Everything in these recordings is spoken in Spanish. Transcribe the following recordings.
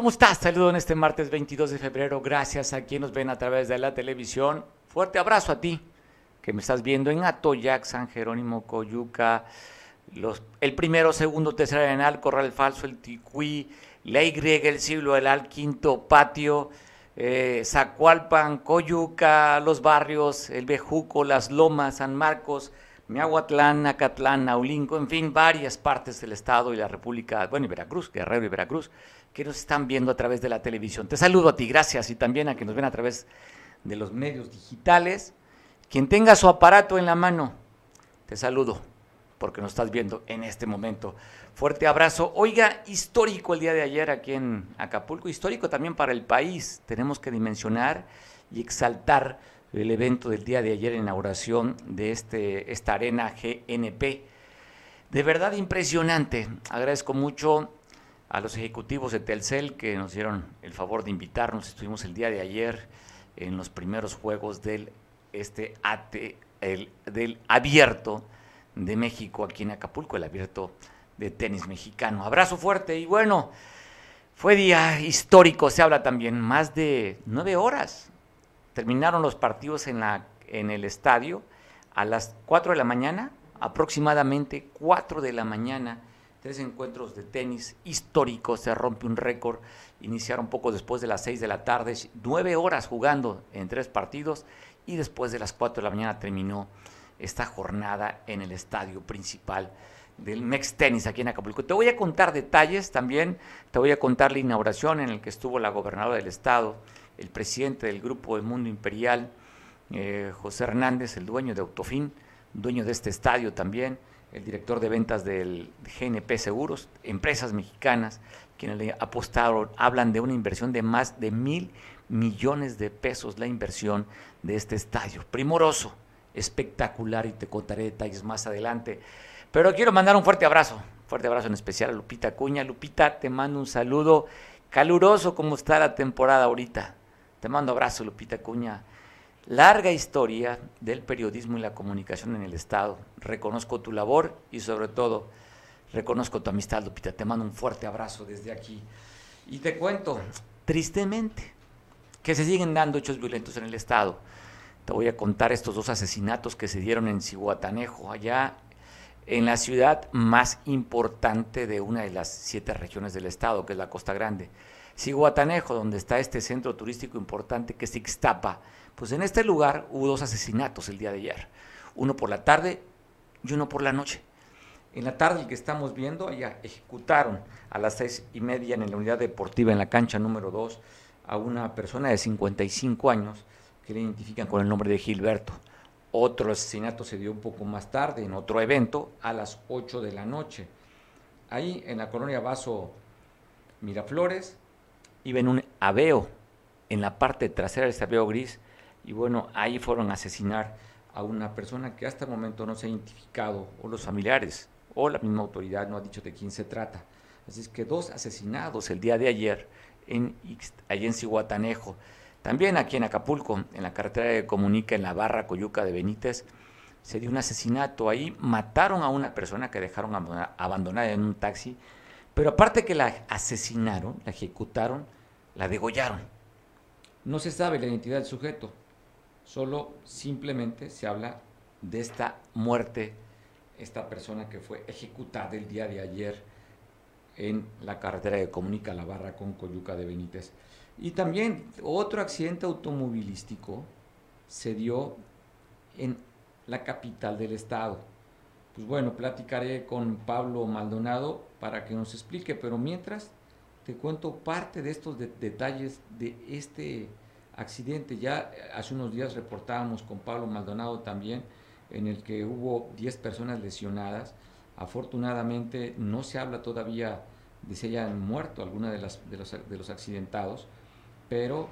¿Cómo estás? Saludo en este martes 22 de febrero. Gracias a quienes nos ven a través de la televisión. Fuerte abrazo a ti que me estás viendo en Atoyac, San Jerónimo, Coyuca, el primero, segundo, tercer arenal, Corral Falso, el Ticuí, la Y, el siglo, el Al, Quinto, Patio, eh, Zacualpan, Coyuca, los barrios, el Bejuco, Las Lomas, San Marcos, Miahuatlán, Acatlán, Naulinco, en fin, varias partes del estado y la República, bueno, y Veracruz, Guerrero y Veracruz, que nos están viendo a través de la televisión. Te saludo a ti, gracias, y también a que nos ven a través de los medios digitales. Quien tenga su aparato en la mano, te saludo, porque nos estás viendo en este momento. Fuerte abrazo. Oiga, histórico el día de ayer aquí en Acapulco, histórico también para el país. Tenemos que dimensionar y exaltar el evento del día de ayer, inauguración de este, esta arena GNP. De verdad impresionante. Agradezco mucho a los ejecutivos de Telcel que nos dieron el favor de invitarnos. Estuvimos el día de ayer en los primeros juegos del este AT, el, del abierto de México aquí en Acapulco, el abierto de tenis mexicano. Abrazo fuerte y bueno, fue día histórico, se habla también, más de nueve horas terminaron los partidos en, la, en el estadio a las 4 de la mañana, aproximadamente 4 de la mañana, tres encuentros de tenis históricos, se rompe un récord, iniciaron poco después de las 6 de la tarde, nueve horas jugando en tres partidos y después de las 4 de la mañana terminó esta jornada en el estadio principal del Mex Tenis aquí en Acapulco. Te voy a contar detalles también, te voy a contar la inauguración en la que estuvo la gobernadora del estado, el presidente del grupo del Mundo Imperial, eh, José Hernández, el dueño de Autofin, dueño de este estadio también, el director de ventas del GNP Seguros, empresas mexicanas, quienes le apostaron, hablan de una inversión de más de mil millones de pesos, la inversión de este estadio. Primoroso, espectacular y te contaré detalles más adelante. Pero quiero mandar un fuerte abrazo, fuerte abrazo en especial a Lupita Cuña. Lupita, te mando un saludo caluroso como está la temporada ahorita. Te mando abrazo, Lupita Cuña. Larga historia del periodismo y la comunicación en el Estado. Reconozco tu labor y sobre todo reconozco tu amistad, Lupita. Te mando un fuerte abrazo desde aquí. Y te cuento, tristemente, que se siguen dando hechos violentos en el Estado. Te voy a contar estos dos asesinatos que se dieron en Cihuatanejo, allá en la ciudad más importante de una de las siete regiones del Estado, que es la Costa Grande. Cihuatanejo, donde está este centro turístico importante que es Ixtapa, pues en este lugar hubo dos asesinatos el día de ayer, uno por la tarde y uno por la noche. En la tarde el que estamos viendo, allá ejecutaron a las seis y media en la unidad deportiva en la cancha número dos a una persona de 55 años que le identifican con el nombre de Gilberto. Otro asesinato se dio un poco más tarde en otro evento a las 8 de la noche. Ahí en la colonia Vaso Miraflores, iba en un aveo, en la parte trasera de ese aveo gris, y bueno, ahí fueron a asesinar a una persona que hasta el momento no se ha identificado, o los familiares, o la misma autoridad no ha dicho de quién se trata. Así es que dos asesinados el día de ayer en, allí en Cihuatanejo. También aquí en Acapulco, en la carretera que comunica en la barra Coyuca de Benítez, se dio un asesinato ahí, mataron a una persona que dejaron abandonada en un taxi pero aparte que la asesinaron, la ejecutaron, la degollaron. No se sabe la identidad del sujeto, solo simplemente se habla de esta muerte, esta persona que fue ejecutada el día de ayer en la carretera que comunica la barra con Coyuca de Benítez. Y también otro accidente automovilístico se dio en la capital del estado. Pues bueno, platicaré con Pablo Maldonado para que nos explique, pero mientras te cuento parte de estos detalles de este accidente. Ya hace unos días reportábamos con Pablo Maldonado también, en el que hubo 10 personas lesionadas. Afortunadamente no se habla todavía de si hayan muerto alguna de, las, de, los, de los accidentados, pero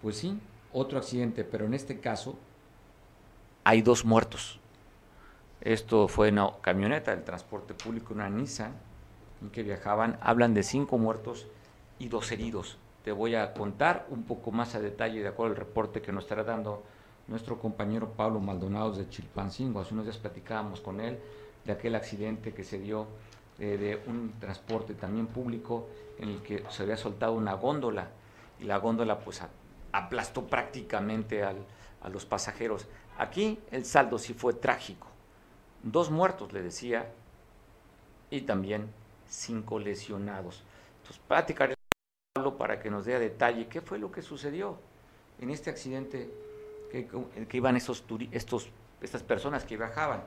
pues sí, otro accidente, pero en este caso hay dos muertos. Esto fue una camioneta del transporte público, una Nissan, en que viajaban, hablan de cinco muertos y dos heridos. Te voy a contar un poco más a detalle de acuerdo al reporte que nos estará dando nuestro compañero Pablo Maldonado de Chilpancingo. Hace unos días platicábamos con él de aquel accidente que se dio eh, de un transporte también público en el que se había soltado una góndola y la góndola pues aplastó prácticamente a los pasajeros. Aquí el saldo sí fue trágico. Dos muertos, le decía, y también cinco lesionados. Entonces, platicaré Para que nos dé a detalle qué fue lo que sucedió en este accidente que, que iban estos, estos, estas personas que viajaban.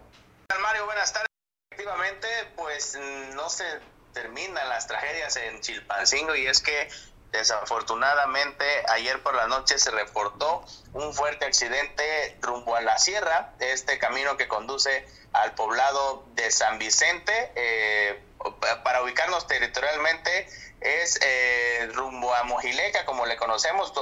Mario, buenas tardes. Efectivamente, pues no se terminan las tragedias en Chilpancingo y es que desafortunadamente ayer por la noche se reportó un fuerte accidente rumbo a la sierra, este camino que conduce al poblado de San Vicente. Eh, para ubicarnos territorialmente es eh, rumbo a Mojileca, como le conocemos,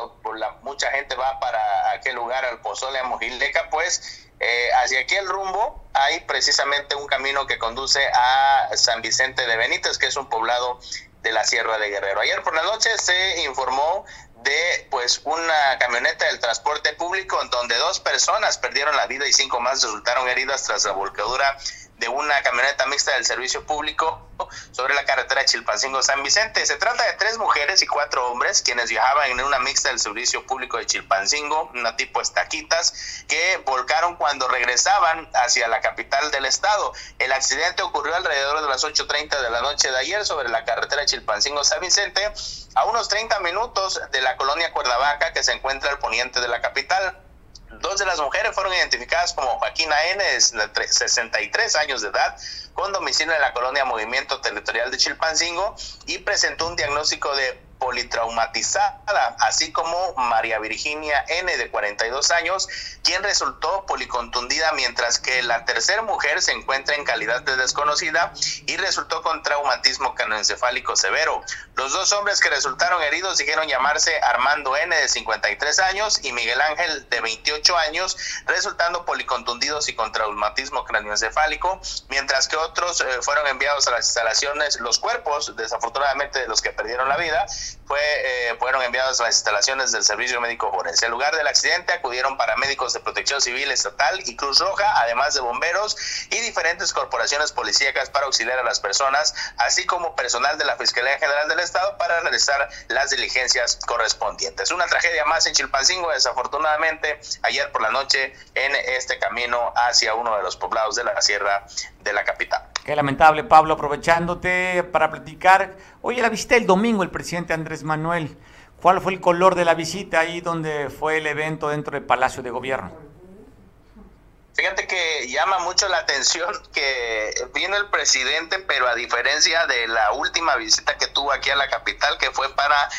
mucha gente va para aquel lugar, al Pozole a Mojileca, pues eh, hacia aquel rumbo hay precisamente un camino que conduce a San Vicente de Benítez, que es un poblado de la Sierra de Guerrero. Ayer por la noche se informó de pues una camioneta del transporte público en donde dos personas perdieron la vida y cinco más resultaron heridas tras la volcadura de una camioneta mixta del servicio público sobre la carretera Chilpancingo-San Vicente. Se trata de tres mujeres y cuatro hombres quienes viajaban en una mixta del servicio público de Chilpancingo, una tipo estaquitas, que volcaron cuando regresaban hacia la capital del estado. El accidente ocurrió alrededor de las 8.30 de la noche de ayer sobre la carretera Chilpancingo-San Vicente, a unos 30 minutos de la colonia Cuernavaca que se encuentra al poniente de la capital. Dos de las mujeres fueron identificadas como Joaquina N, de 63 años de edad, con domicilio en la colonia Movimiento Territorial de Chilpancingo y presentó un diagnóstico de politraumatizada, así como María Virginia N de 42 años, quien resultó policontundida, mientras que la tercera mujer se encuentra en calidad de desconocida y resultó con traumatismo canoencefálico severo. Los dos hombres que resultaron heridos dijeron llamarse Armando N de 53 años y Miguel Ángel de 28 años, resultando policontundidos y con traumatismo craneoencefálico, mientras que otros eh, fueron enviados a las instalaciones, los cuerpos, desafortunadamente de los que perdieron la vida, fue, eh, fueron enviados a las instalaciones del Servicio Médico Forense. Al lugar del accidente acudieron paramédicos de Protección Civil Estatal y Cruz Roja, además de bomberos y diferentes corporaciones policíacas para auxiliar a las personas, así como personal de la Fiscalía General del Estado para realizar las diligencias correspondientes. Una tragedia más en Chilpancingo, desafortunadamente, ayer por la noche en este camino hacia uno de los poblados de la sierra de la capital. Qué lamentable, Pablo, aprovechándote para platicar. Oye, la visita el domingo el presidente Andrés Manuel. ¿Cuál fue el color de la visita ahí donde fue el evento dentro del Palacio de Gobierno? Fíjate que llama mucho la atención que vino el presidente, pero a diferencia de la última visita que tuvo aquí a la capital, que fue para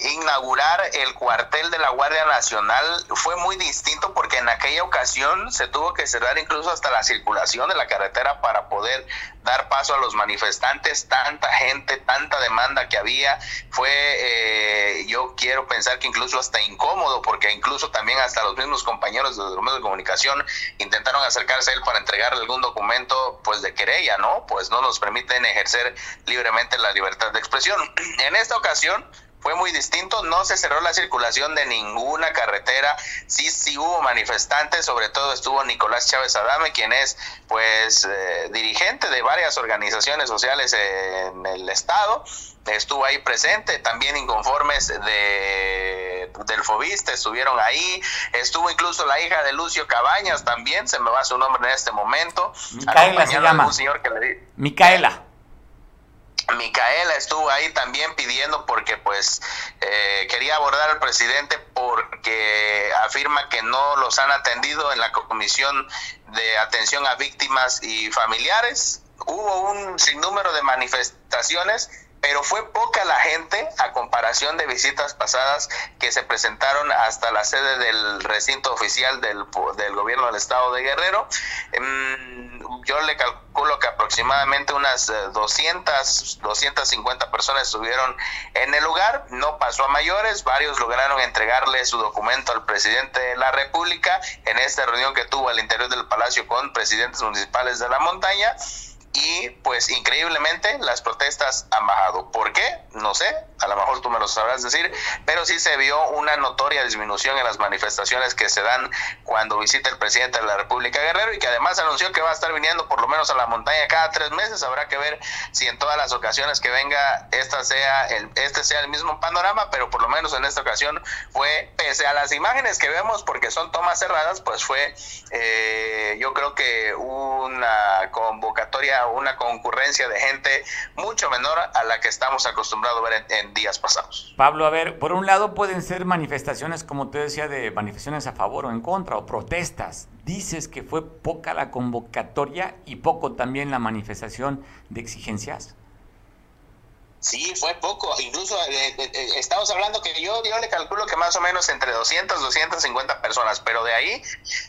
inaugurar el cuartel de la Guardia Nacional fue muy distinto porque en aquella ocasión se tuvo que cerrar incluso hasta la circulación de la carretera para poder dar paso a los manifestantes, tanta gente, tanta demanda que había, fue eh, yo quiero pensar que incluso hasta incómodo porque incluso también hasta los mismos compañeros de los medios de comunicación intentaron acercarse a él para entregarle algún documento pues de querella, ¿no? Pues no nos permiten ejercer libremente la libertad de expresión. En esta ocasión fue muy distinto, no se cerró la circulación de ninguna carretera, sí, sí hubo manifestantes, sobre todo estuvo Nicolás Chávez Adame, quien es pues eh, dirigente de varias organizaciones sociales en el estado, estuvo ahí presente, también inconformes de del Fobista estuvieron ahí, estuvo incluso la hija de Lucio Cabañas también, se me va su nombre en este momento, Micaela se llama. Un señor que le... Micaela. Micaela estuvo ahí también pidiendo porque pues eh, quería abordar al presidente porque afirma que no los han atendido en la comisión de atención a víctimas y familiares. Hubo un sinnúmero de manifestaciones pero fue poca la gente a comparación de visitas pasadas que se presentaron hasta la sede del recinto oficial del, del gobierno del estado de Guerrero. Mm, yo le calculo que aproximadamente unas 200, eh, 250 personas estuvieron en el lugar, no pasó a mayores, varios lograron entregarle su documento al presidente de la República en esta reunión que tuvo al interior del palacio con presidentes municipales de la montaña y pues increíblemente las protestas han bajado. ¿Por qué? No sé, a lo mejor tú me lo sabrás decir, pero sí se vio una notoria disminución en las manifestaciones que se dan cuando visita el presidente de la República Guerrero y que además anunció que va a estar viniendo por lo menos a la montaña cada tres meses. Habrá que ver si en todas las ocasiones que venga esta sea el, este sea el mismo panorama, pero por lo menos en esta ocasión fue, pese a las imágenes que vemos, porque son tomas cerradas, pues fue eh, yo creo que una convocatoria, una concurrencia de gente mucho menor a la que estamos acostumbrados a ver en, días pasados. Pablo, a ver, por un lado pueden ser manifestaciones, como te decía, de manifestaciones a favor o en contra, o protestas. Dices que fue poca la convocatoria y poco también la manifestación de exigencias. Sí, fue poco. Incluso eh, eh, eh, estamos hablando que yo, yo le calculo que más o menos entre 200, 250 personas, pero de ahí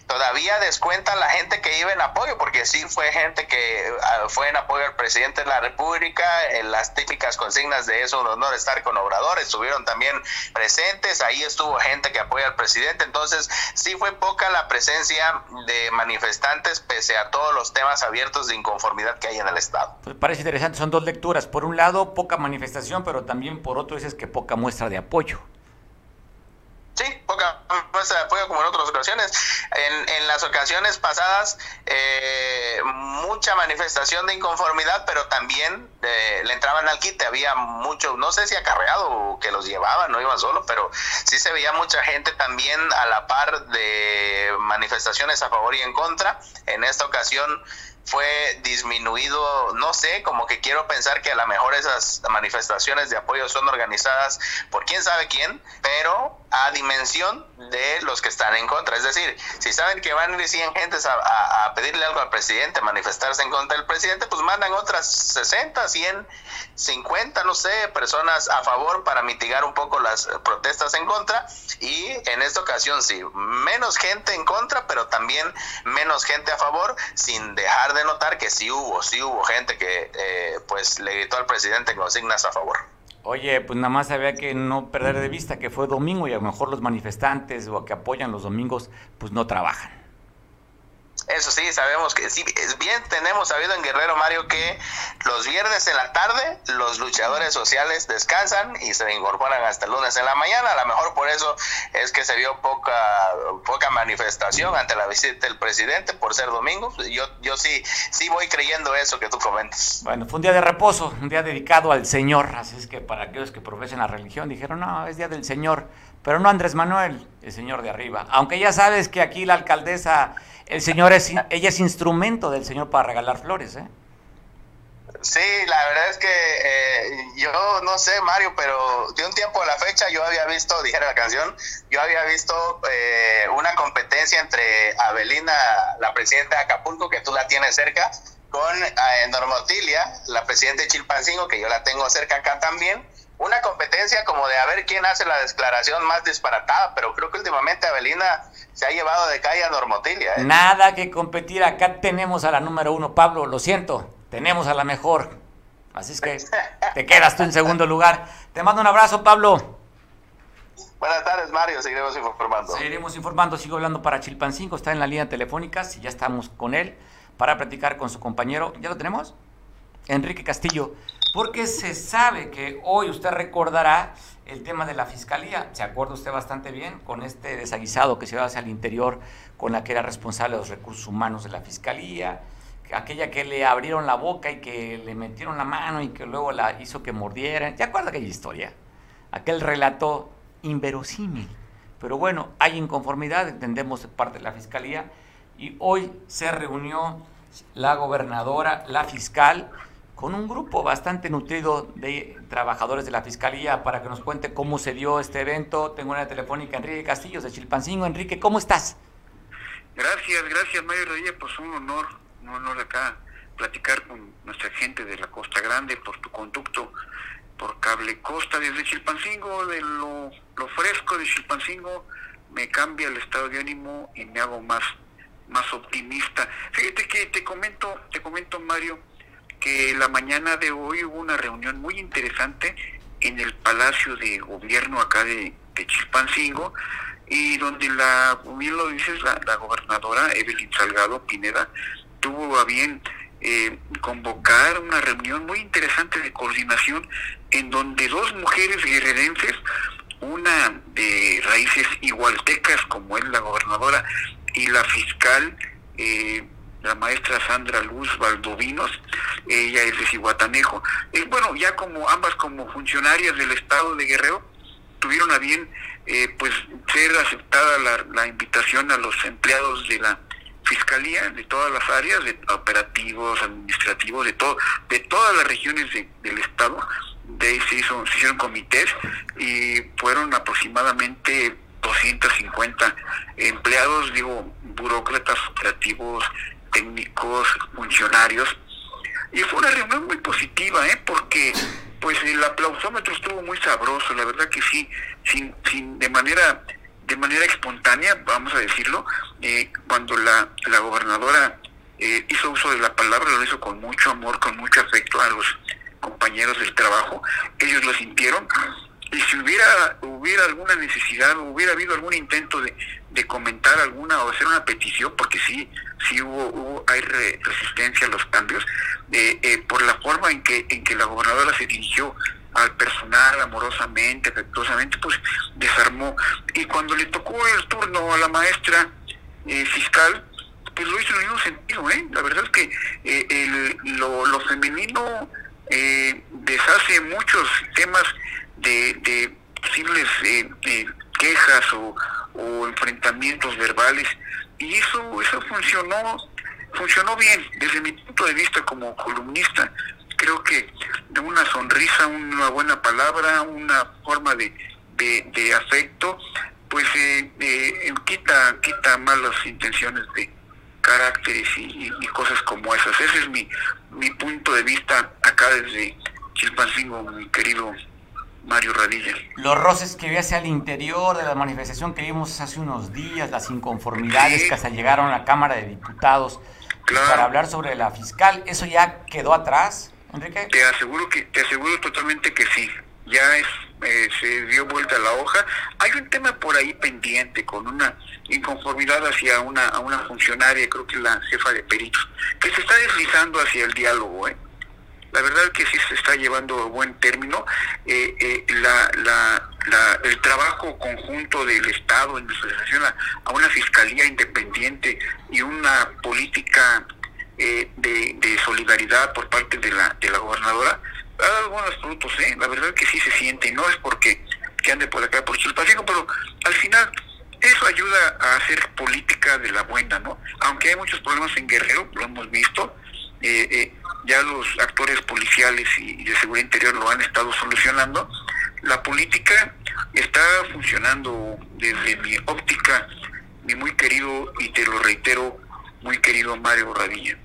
todavía descuentan la gente que iba en apoyo, porque sí fue gente que ah, fue en apoyo al presidente de la República, en las típicas consignas de eso, un honor estar con obradores, estuvieron también presentes, ahí estuvo gente que apoya al presidente, entonces sí fue poca la presencia de manifestantes pese a todos los temas abiertos de inconformidad que hay en el Estado. Pues parece interesante, son dos lecturas. Por un lado, poca manifestación, pero también por otro dices que poca muestra de apoyo. Sí, poca muestra de apoyo como en otras ocasiones. En, las ocasiones pasadas, eh, mucha manifestación de inconformidad, pero también eh, le entraban al quite. Había mucho, no sé si acarreado o que los llevaban, no iban solo, pero sí se veía mucha gente también a la par de manifestaciones a favor y en contra. En esta ocasión fue disminuido, no sé, como que quiero pensar que a lo mejor esas manifestaciones de apoyo son organizadas por quién sabe quién, pero a dimensión de los que están en contra. Es decir, si saben que van a ir 100 gentes a, pedirle algo al presidente, manifestarse en contra del presidente, pues mandan otras 60, 100, 50, no sé, personas a favor para mitigar un poco las protestas en contra. Y en esta ocasión sí, menos gente en contra, pero también menos gente a favor, sin dejar de notar que sí hubo, sí hubo gente que eh, pues le gritó al presidente consignas a favor. Oye, pues nada más había que no perder de vista que fue domingo y a lo mejor los manifestantes o que apoyan los domingos pues no trabajan. Eso sí, sabemos que sí, bien tenemos sabido en Guerrero Mario que los viernes en la tarde los luchadores sociales descansan y se incorporan hasta el lunes en la mañana. A lo mejor por eso es que se vio poca poca manifestación ante la visita del presidente por ser domingo. Yo yo sí sí voy creyendo eso que tú comentas. Bueno, fue un día de reposo, un día dedicado al Señor, así es que para aquellos que profesen la religión dijeron, "No, es día del Señor." Pero no Andrés Manuel, el señor de arriba. Aunque ya sabes que aquí la alcaldesa el señor es, ella es instrumento del señor para regalar flores, ¿eh? Sí, la verdad es que eh, yo no sé, Mario, pero de un tiempo a la fecha yo había visto, dijera la canción, yo había visto eh, una competencia entre Abelina, la presidenta de Acapulco, que tú la tienes cerca, con eh, Normotilia, la presidenta de Chilpancingo, que yo la tengo cerca acá también, una competencia como de a ver quién hace la declaración más disparatada, pero creo que últimamente Avelina se ha llevado de calle a Normotilia. ¿eh? Nada que competir, acá tenemos a la número uno, Pablo, lo siento, tenemos a la mejor. Así es que te quedas tú en segundo lugar. Te mando un abrazo, Pablo. Buenas tardes, Mario. Seguiremos informando. Seguiremos informando. Sigo hablando para Chilpancingo. Está en la línea telefónica. Si ya estamos con él para platicar con su compañero. ¿Ya lo tenemos? Enrique Castillo porque se sabe que hoy usted recordará el tema de la fiscalía. Se acuerda usted bastante bien con este desaguisado que se va hacia el interior con la que era responsable de los recursos humanos de la fiscalía, aquella que le abrieron la boca y que le metieron la mano y que luego la hizo que mordiera. ¿Se acuerda aquella historia? Aquel relato inverosímil. Pero bueno, hay inconformidad, entendemos, de parte de la fiscalía. Y hoy se reunió la gobernadora, la fiscal, con un grupo bastante nutrido de trabajadores de la Fiscalía para que nos cuente cómo se dio este evento. Tengo una telefónica Enrique Castillos de Chilpancingo. Enrique, ¿cómo estás? Gracias, gracias Mario Rodríguez, pues un honor, un honor acá platicar con nuestra gente de la Costa Grande por tu conducto por Cable Costa desde Chilpancingo, de lo, lo fresco de Chilpancingo, me cambia el estado de ánimo y me hago más, más optimista. Fíjate que te comento, te comento Mario, que la mañana de hoy hubo una reunión muy interesante en el Palacio de Gobierno acá de, Chilpancingo y donde la, bien lo dices, la, gobernadora Evelyn Salgado Pineda tuvo a bien eh, convocar una reunión muy interesante de coordinación en donde dos mujeres guerrerenses, una de raíces igualtecas como es la gobernadora y la fiscal, eh, la maestra Sandra Luz Valdovinos, ella es de Cihuatanejo. Eh, bueno, ya como ambas como funcionarias del Estado de Guerrero, tuvieron a bien eh, pues ser aceptada la, la invitación a los empleados de la fiscalía de todas las áreas, de operativos, administrativos, de todo, de todas las regiones del estado. De ahí se, hizo, se hicieron comités y fueron aproximadamente 250 empleados, digo, burócratas operativos, técnicos, funcionarios. Y fue una reunión muy positiva, ¿eh? porque pues el aplausómetro estuvo muy sabroso, la verdad que sí, sin, sin de manera de manera espontánea, vamos a decirlo, eh, cuando la, la gobernadora eh, hizo uso de la palabra, lo hizo con mucho amor, con mucho afecto a los compañeros del trabajo, ellos lo sintieron, y si hubiera hubiera alguna necesidad, hubiera habido algún intento de, de comentar alguna o hacer una petición, porque sí, sí hubo, hubo hay resistencia a los cambios, eh, eh, por la forma en que, en que la gobernadora se dirigió al personal amorosamente, afectuosamente, pues desarmó. Y cuando le tocó el turno a la maestra eh, fiscal, pues lo hizo en el mismo sentido, ¿eh? La verdad es que eh, el, lo, lo, femenino eh, deshace muchos temas de, de posibles eh, quejas o, enfrentamientos verbales y eso eso funcionó funcionó bien desde mi punto de vista como columnista creo que de una sonrisa, una buena palabra, una forma de, de, afecto, pues eh, eh, quita, quita malas intenciones de caracteres y, y, cosas como esas. Ese es mi, mi punto de vista acá desde Chilpancingo, mi querido Mario Radilla. Los roces que hacia el interior de la manifestación que vimos hace unos días, las inconformidades sí. que hasta llegaron a la Cámara de Diputados claro. para hablar sobre la fiscal, ¿eso ya quedó atrás? Enrique. Te aseguro que te aseguro totalmente que sí. Ya es eh, se dio vuelta la hoja. Hay un tema por ahí pendiente con una inconformidad hacia una a una funcionaria, creo que la jefa de peritos, que se está deslizando hacia el diálogo, ¿eh? La verdad es que sí se está llevando a buen término. Eh, eh, el trabajo conjunto del Estado en asociación a, a una fiscalía independiente y una política eh, de, solidaridad por parte de la, de la gobernadora ha dado buenos frutos, ¿eh? la verdad que sí se siente, y no es porque que ande por acá por Chilpancingo, pero al final eso ayuda a hacer política de la buena, ¿no? Aunque hay muchos problemas en Guerrero, lo hemos visto, eh, eh, ya los actores policiales y de seguridad interior lo han estado solucionando, la política está funcionando desde mi óptica, mi muy querido, y te lo reitero, muy querido Mario Radilla.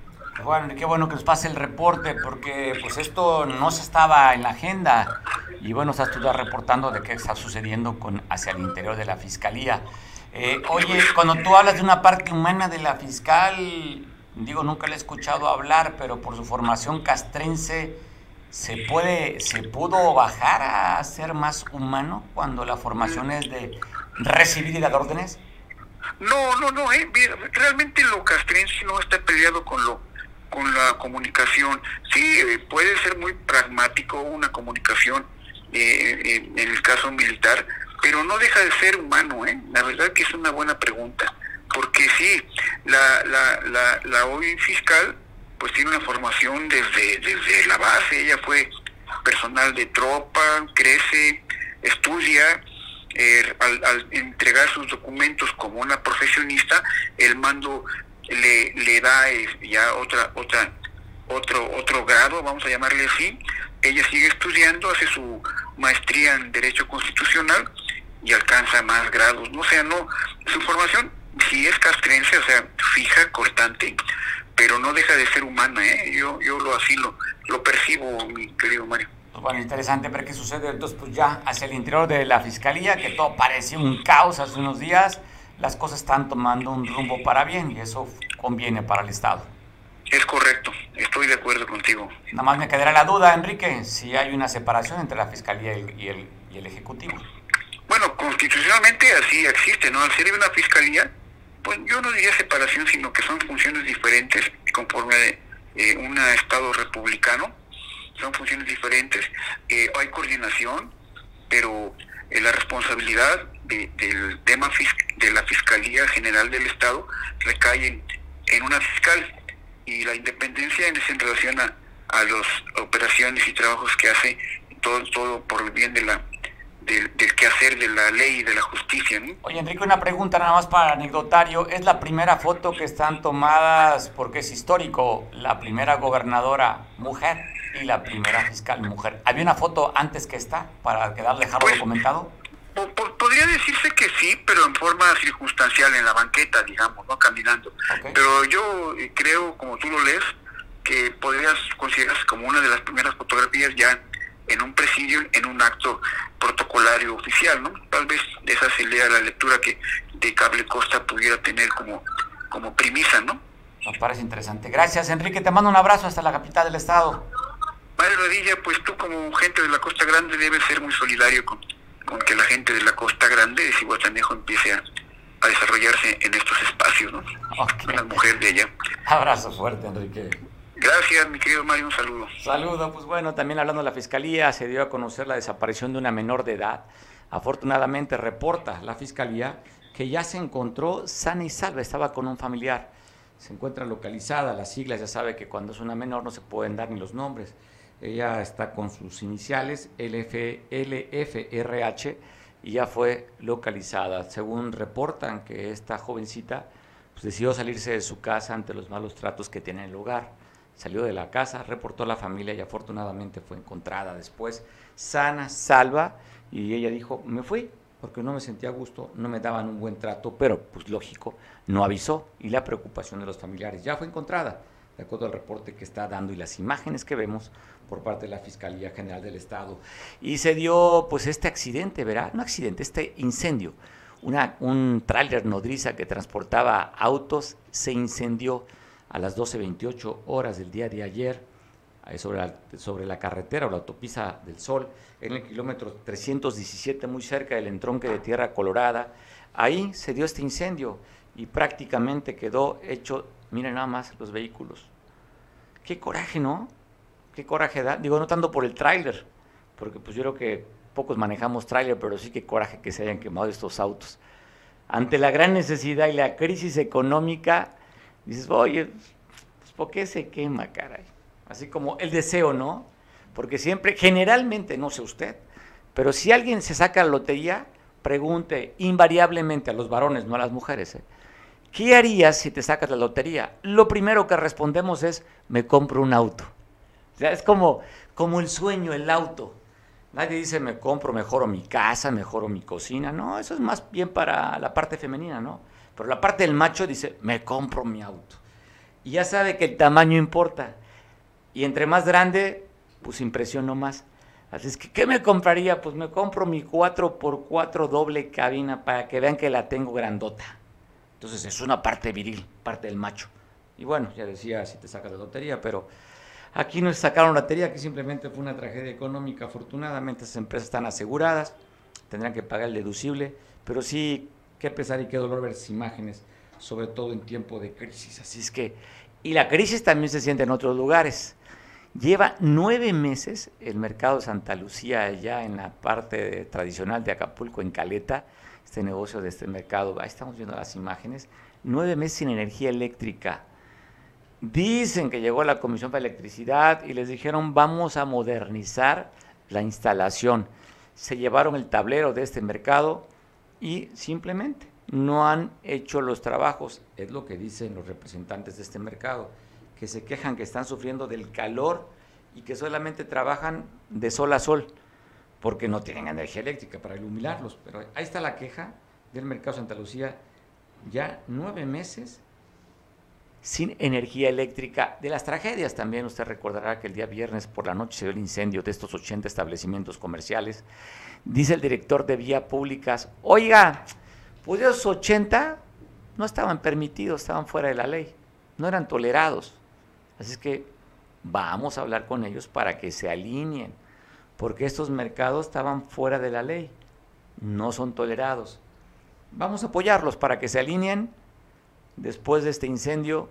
Bueno, qué bueno que nos pase el reporte, porque pues esto no se estaba en la agenda. Y bueno, estás tú reportando de qué está sucediendo con, hacia el interior de la fiscalía. Eh, oye, cuando tú hablas de una parte humana de la fiscal, digo, nunca le he escuchado hablar, pero por su formación castrense, ¿se puede, se pudo bajar a ser más humano cuando la formación es de recibir y dar órdenes? No, no, no, eh, realmente lo castrense no está peleado con lo con la comunicación. Sí, puede ser muy pragmático una comunicación eh, en el caso militar, pero no deja de ser humano, ¿eh? La verdad que es una buena pregunta, porque sí, la, la, la, la hoy fiscal pues tiene una formación desde, desde la base, ella fue personal de tropa, crece, estudia, eh, al, al, entregar sus documentos como una profesionista, el mando le, le da eh, ya otra, otra, otro, otro grado, vamos a llamarle así. Ella sigue estudiando, hace su maestría en Derecho Constitucional y alcanza más grados. No o sea, no, su formación sí es castrense, o sea, fija, cortante, pero no deja de ser humana, ¿eh? Yo, yo lo así lo, lo percibo, mi querido Mario. Bueno, interesante ver qué sucede entonces pues ya hacia el interior de la fiscalía, que todo parecía un caos hace unos días las cosas están tomando un rumbo para bien y eso conviene para el Estado. Es correcto, estoy de acuerdo contigo. Nada más me quedará la duda, Enrique, si hay una separación entre la Fiscalía y el, y el Ejecutivo. Bueno, constitucionalmente así existe, ¿no? Al ser una Fiscalía, pues yo no diría separación, sino que son funciones diferentes conforme eh, un Estado republicano, son funciones diferentes. Eh, hay coordinación, pero eh, la responsabilidad del tema de la Fiscalía General del Estado recae en, en una fiscal y la independencia es en relación a, a las operaciones y trabajos que hace todo, todo por el bien de la del, del quehacer de la ley y de la justicia. Oye, Enrique, una pregunta nada más para anecdotario. ¿Es la primera foto que están tomadas, porque es histórico, la primera gobernadora mujer y la primera fiscal mujer? ¿Había una foto antes que esta para quedar dejarlo pues, documentado? podría decirse que sí, pero en forma circunstancial, en la banqueta, digamos, no caminando. Pero yo eh, creo, como tú lo lees, que podrías considerarse como una de las primeras fotografías ya en un presidio, en un acto protocolario oficial, ¿no? Tal vez esa sería la lectura que de Cable Costa pudiera tener como, como premisa, ¿no? Nos parece interesante. Gracias, Enrique. Te mando un abrazo hasta la capital del estado. Mario Rodilla, pues tú como gente de la Costa Grande debes ser muy solidario con, con que la gente de la Costa Grande de Cihuatanejo empiece a, desarrollarse en estos espacios, ¿no? Okay. Mujeres de allá. Abrazo fuerte, Enrique. Gracias, mi querido Mario, un saludo. Saludo, pues bueno, también hablando de la Fiscalía, se dio a conocer la desaparición de una menor de edad. Afortunadamente reporta la Fiscalía que ya se encontró sana y salva, estaba con un familiar. Se encuentra localizada, las siglas, ya sabe que cuando es una menor no se pueden dar ni los nombres. Ella está con sus iniciales, LF, LFRH, y ya fue localizada. Según reportan que esta jovencita pues, decidió salirse de su casa ante los malos tratos que tiene en el hogar salió de la casa, reportó a la familia y afortunadamente fue encontrada después sana, salva, y ella dijo, me fui porque no me sentía a gusto, no me daban un buen trato, pero pues lógico, no avisó y la preocupación de los familiares ya fue encontrada, de acuerdo al reporte que está dando y las imágenes que vemos por parte de la Fiscalía General del Estado. Y se dio pues este accidente, ¿verdad? No accidente, este incendio. Una, un tráiler nodriza que transportaba autos se incendió a las 12.28 horas del día de ayer sobre la, carretera o la autopista del Sol, en el kilómetro 317, muy cerca del entronque de Tierra Colorada. Ahí se dio este incendio y prácticamente quedó hecho, miren nada más los vehículos. Qué coraje, ¿no? Qué coraje da. Digo, no tanto por el tráiler, porque pues yo creo que pocos manejamos tráiler, pero sí qué coraje que se hayan quemado estos autos. Ante la gran necesidad y la crisis económica, dices, oye, pues ¿por qué se quema, caray? Así como el deseo, ¿no? Porque siempre, generalmente, no sé usted, pero si alguien se saca la lotería, pregunte invariablemente a los varones, no a las mujeres, ¿eh? ¿qué harías si te sacas la lotería? Lo primero que respondemos es, me compro un auto. O sea, es como, como el sueño, el auto. Nadie dice, me compro, mejoro mi casa, mejoro mi cocina. No, eso es más bien para la parte femenina, ¿no? Pero la parte del macho dice, me compro mi auto. Y ya sabe que el tamaño importa. Y entre más grande, pues impresiono más. Así es que, ¿qué me compraría? Pues me compro mi 4x4 doble cabina para que vean que la tengo grandota. Entonces es una parte viril, parte del macho. Y bueno, ya decía si te sacas la lotería, pero aquí no sacaron lotería, que simplemente fue una tragedia económica. Afortunadamente esas empresas están aseguradas, tendrán que pagar el deducible, pero sí qué pesar y qué dolor ver esas imágenes, sobre todo en tiempo de crisis. Así es que, y la crisis también se siente en otros lugares. Lleva nueve meses el mercado de Santa Lucía, allá en la parte tradicional de Acapulco, en Caleta, este negocio de este mercado, ahí estamos viendo las imágenes, nueve meses sin energía eléctrica. Dicen que llegó la Comisión para Electricidad y les dijeron vamos a modernizar la instalación. Se llevaron el tablero de este mercado, y simplemente no han hecho los trabajos, es lo que dicen los representantes de este mercado, que se quejan que están sufriendo del calor y que solamente trabajan de sol a sol, porque no tienen energía eléctrica para iluminarlos. Pero ahí está la queja del mercado Santa Lucía, ya nueve meses sin energía eléctrica. De las tragedias también usted recordará que el día viernes por la noche se dio el incendio de estos 80 establecimientos comerciales dice el director de Vía Públicas, oiga, pues esos 80 no estaban permitidos, estaban fuera de la ley, no eran tolerados. Así es que vamos a hablar con ellos para que se alineen, porque estos mercados estaban fuera de la ley, no son tolerados. Vamos a apoyarlos para que se alineen después de este incendio,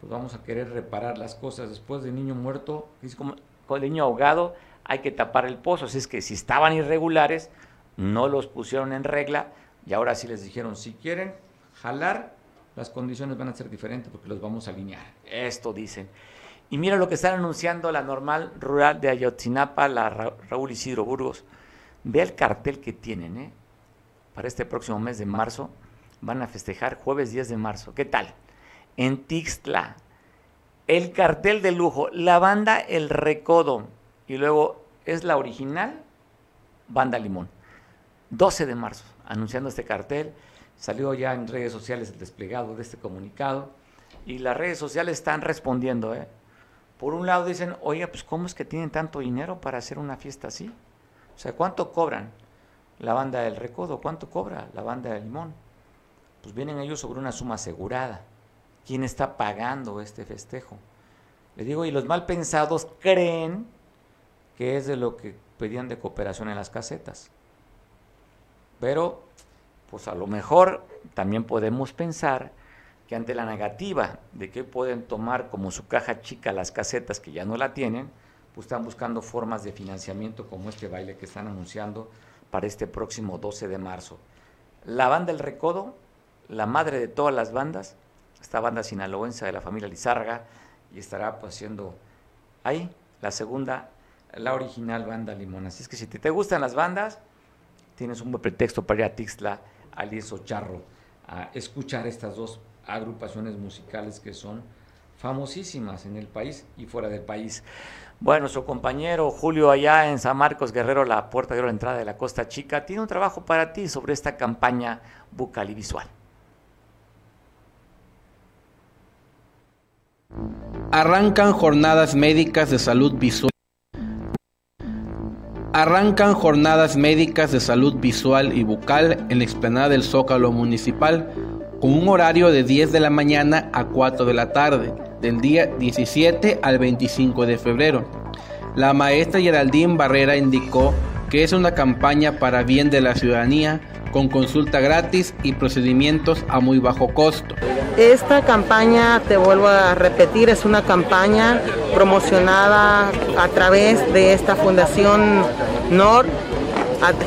pues vamos a querer reparar las cosas después de niño muerto, es como el niño ahogado, hay que tapar el pozo. Así es que si estaban irregulares, no los pusieron en regla y ahora sí les dijeron, si quieren jalar, las condiciones van a ser diferentes porque los vamos a alinear. Esto dicen. Y mira lo que están anunciando la normal rural de Ayotzinapa, la Raúl Isidro Burgos. Ve el cartel que tienen, ¿eh? Para este próximo mes de marzo van a festejar jueves 10 de marzo. ¿Qué tal? En Tixtla, el cartel de lujo, la banda El Recodo, y luego es la original Banda Limón. 12 de marzo, anunciando este cartel. Salió ya en redes sociales el desplegado de este comunicado y las redes sociales están respondiendo. ¿eh? Por un lado dicen, oiga, pues ¿cómo es que tienen tanto dinero para hacer una fiesta así? O sea, ¿cuánto cobran la banda del Recodo? ¿Cuánto cobra la banda del Limón? Pues vienen ellos sobre una suma asegurada. ¿Quién está pagando este festejo? Les digo, y los mal pensados creen que es de lo que pedían de cooperación en las casetas. Pero, pues a lo mejor también podemos pensar que ante la negativa de que pueden tomar como su caja chica las casetas que ya no la tienen, pues están buscando formas de financiamiento como este baile que están anunciando para este próximo 12 de marzo. La banda El Recodo, la madre de todas las bandas, esta banda sinaloense de la familia Lizárraga, y estará pues haciendo ahí la segunda, la original banda Limón. Así es que si te, gustan las bandas, tienes un buen pretexto para ir a Tixla, Alies Charro, a escuchar estas dos agrupaciones musicales que son famosísimas en el país y fuera del país. Bueno, su compañero Julio allá en San Marcos Guerrero, la puerta de la entrada de la Costa Chica, tiene un trabajo para ti sobre esta campaña bucal y visual. Arrancan jornadas médicas de salud visual. Arrancan jornadas médicas de salud visual y bucal en la explanada del Zócalo Municipal con un horario de 10 de la mañana a 4 de la tarde, del día 17 al 25 de febrero. La maestra Geraldine Barrera indicó que es una campaña para bien de la ciudadanía con consulta gratis y procedimientos a muy bajo costo. Esta campaña, te vuelvo a repetir, es una campaña promocionada a través de esta Fundación NOR,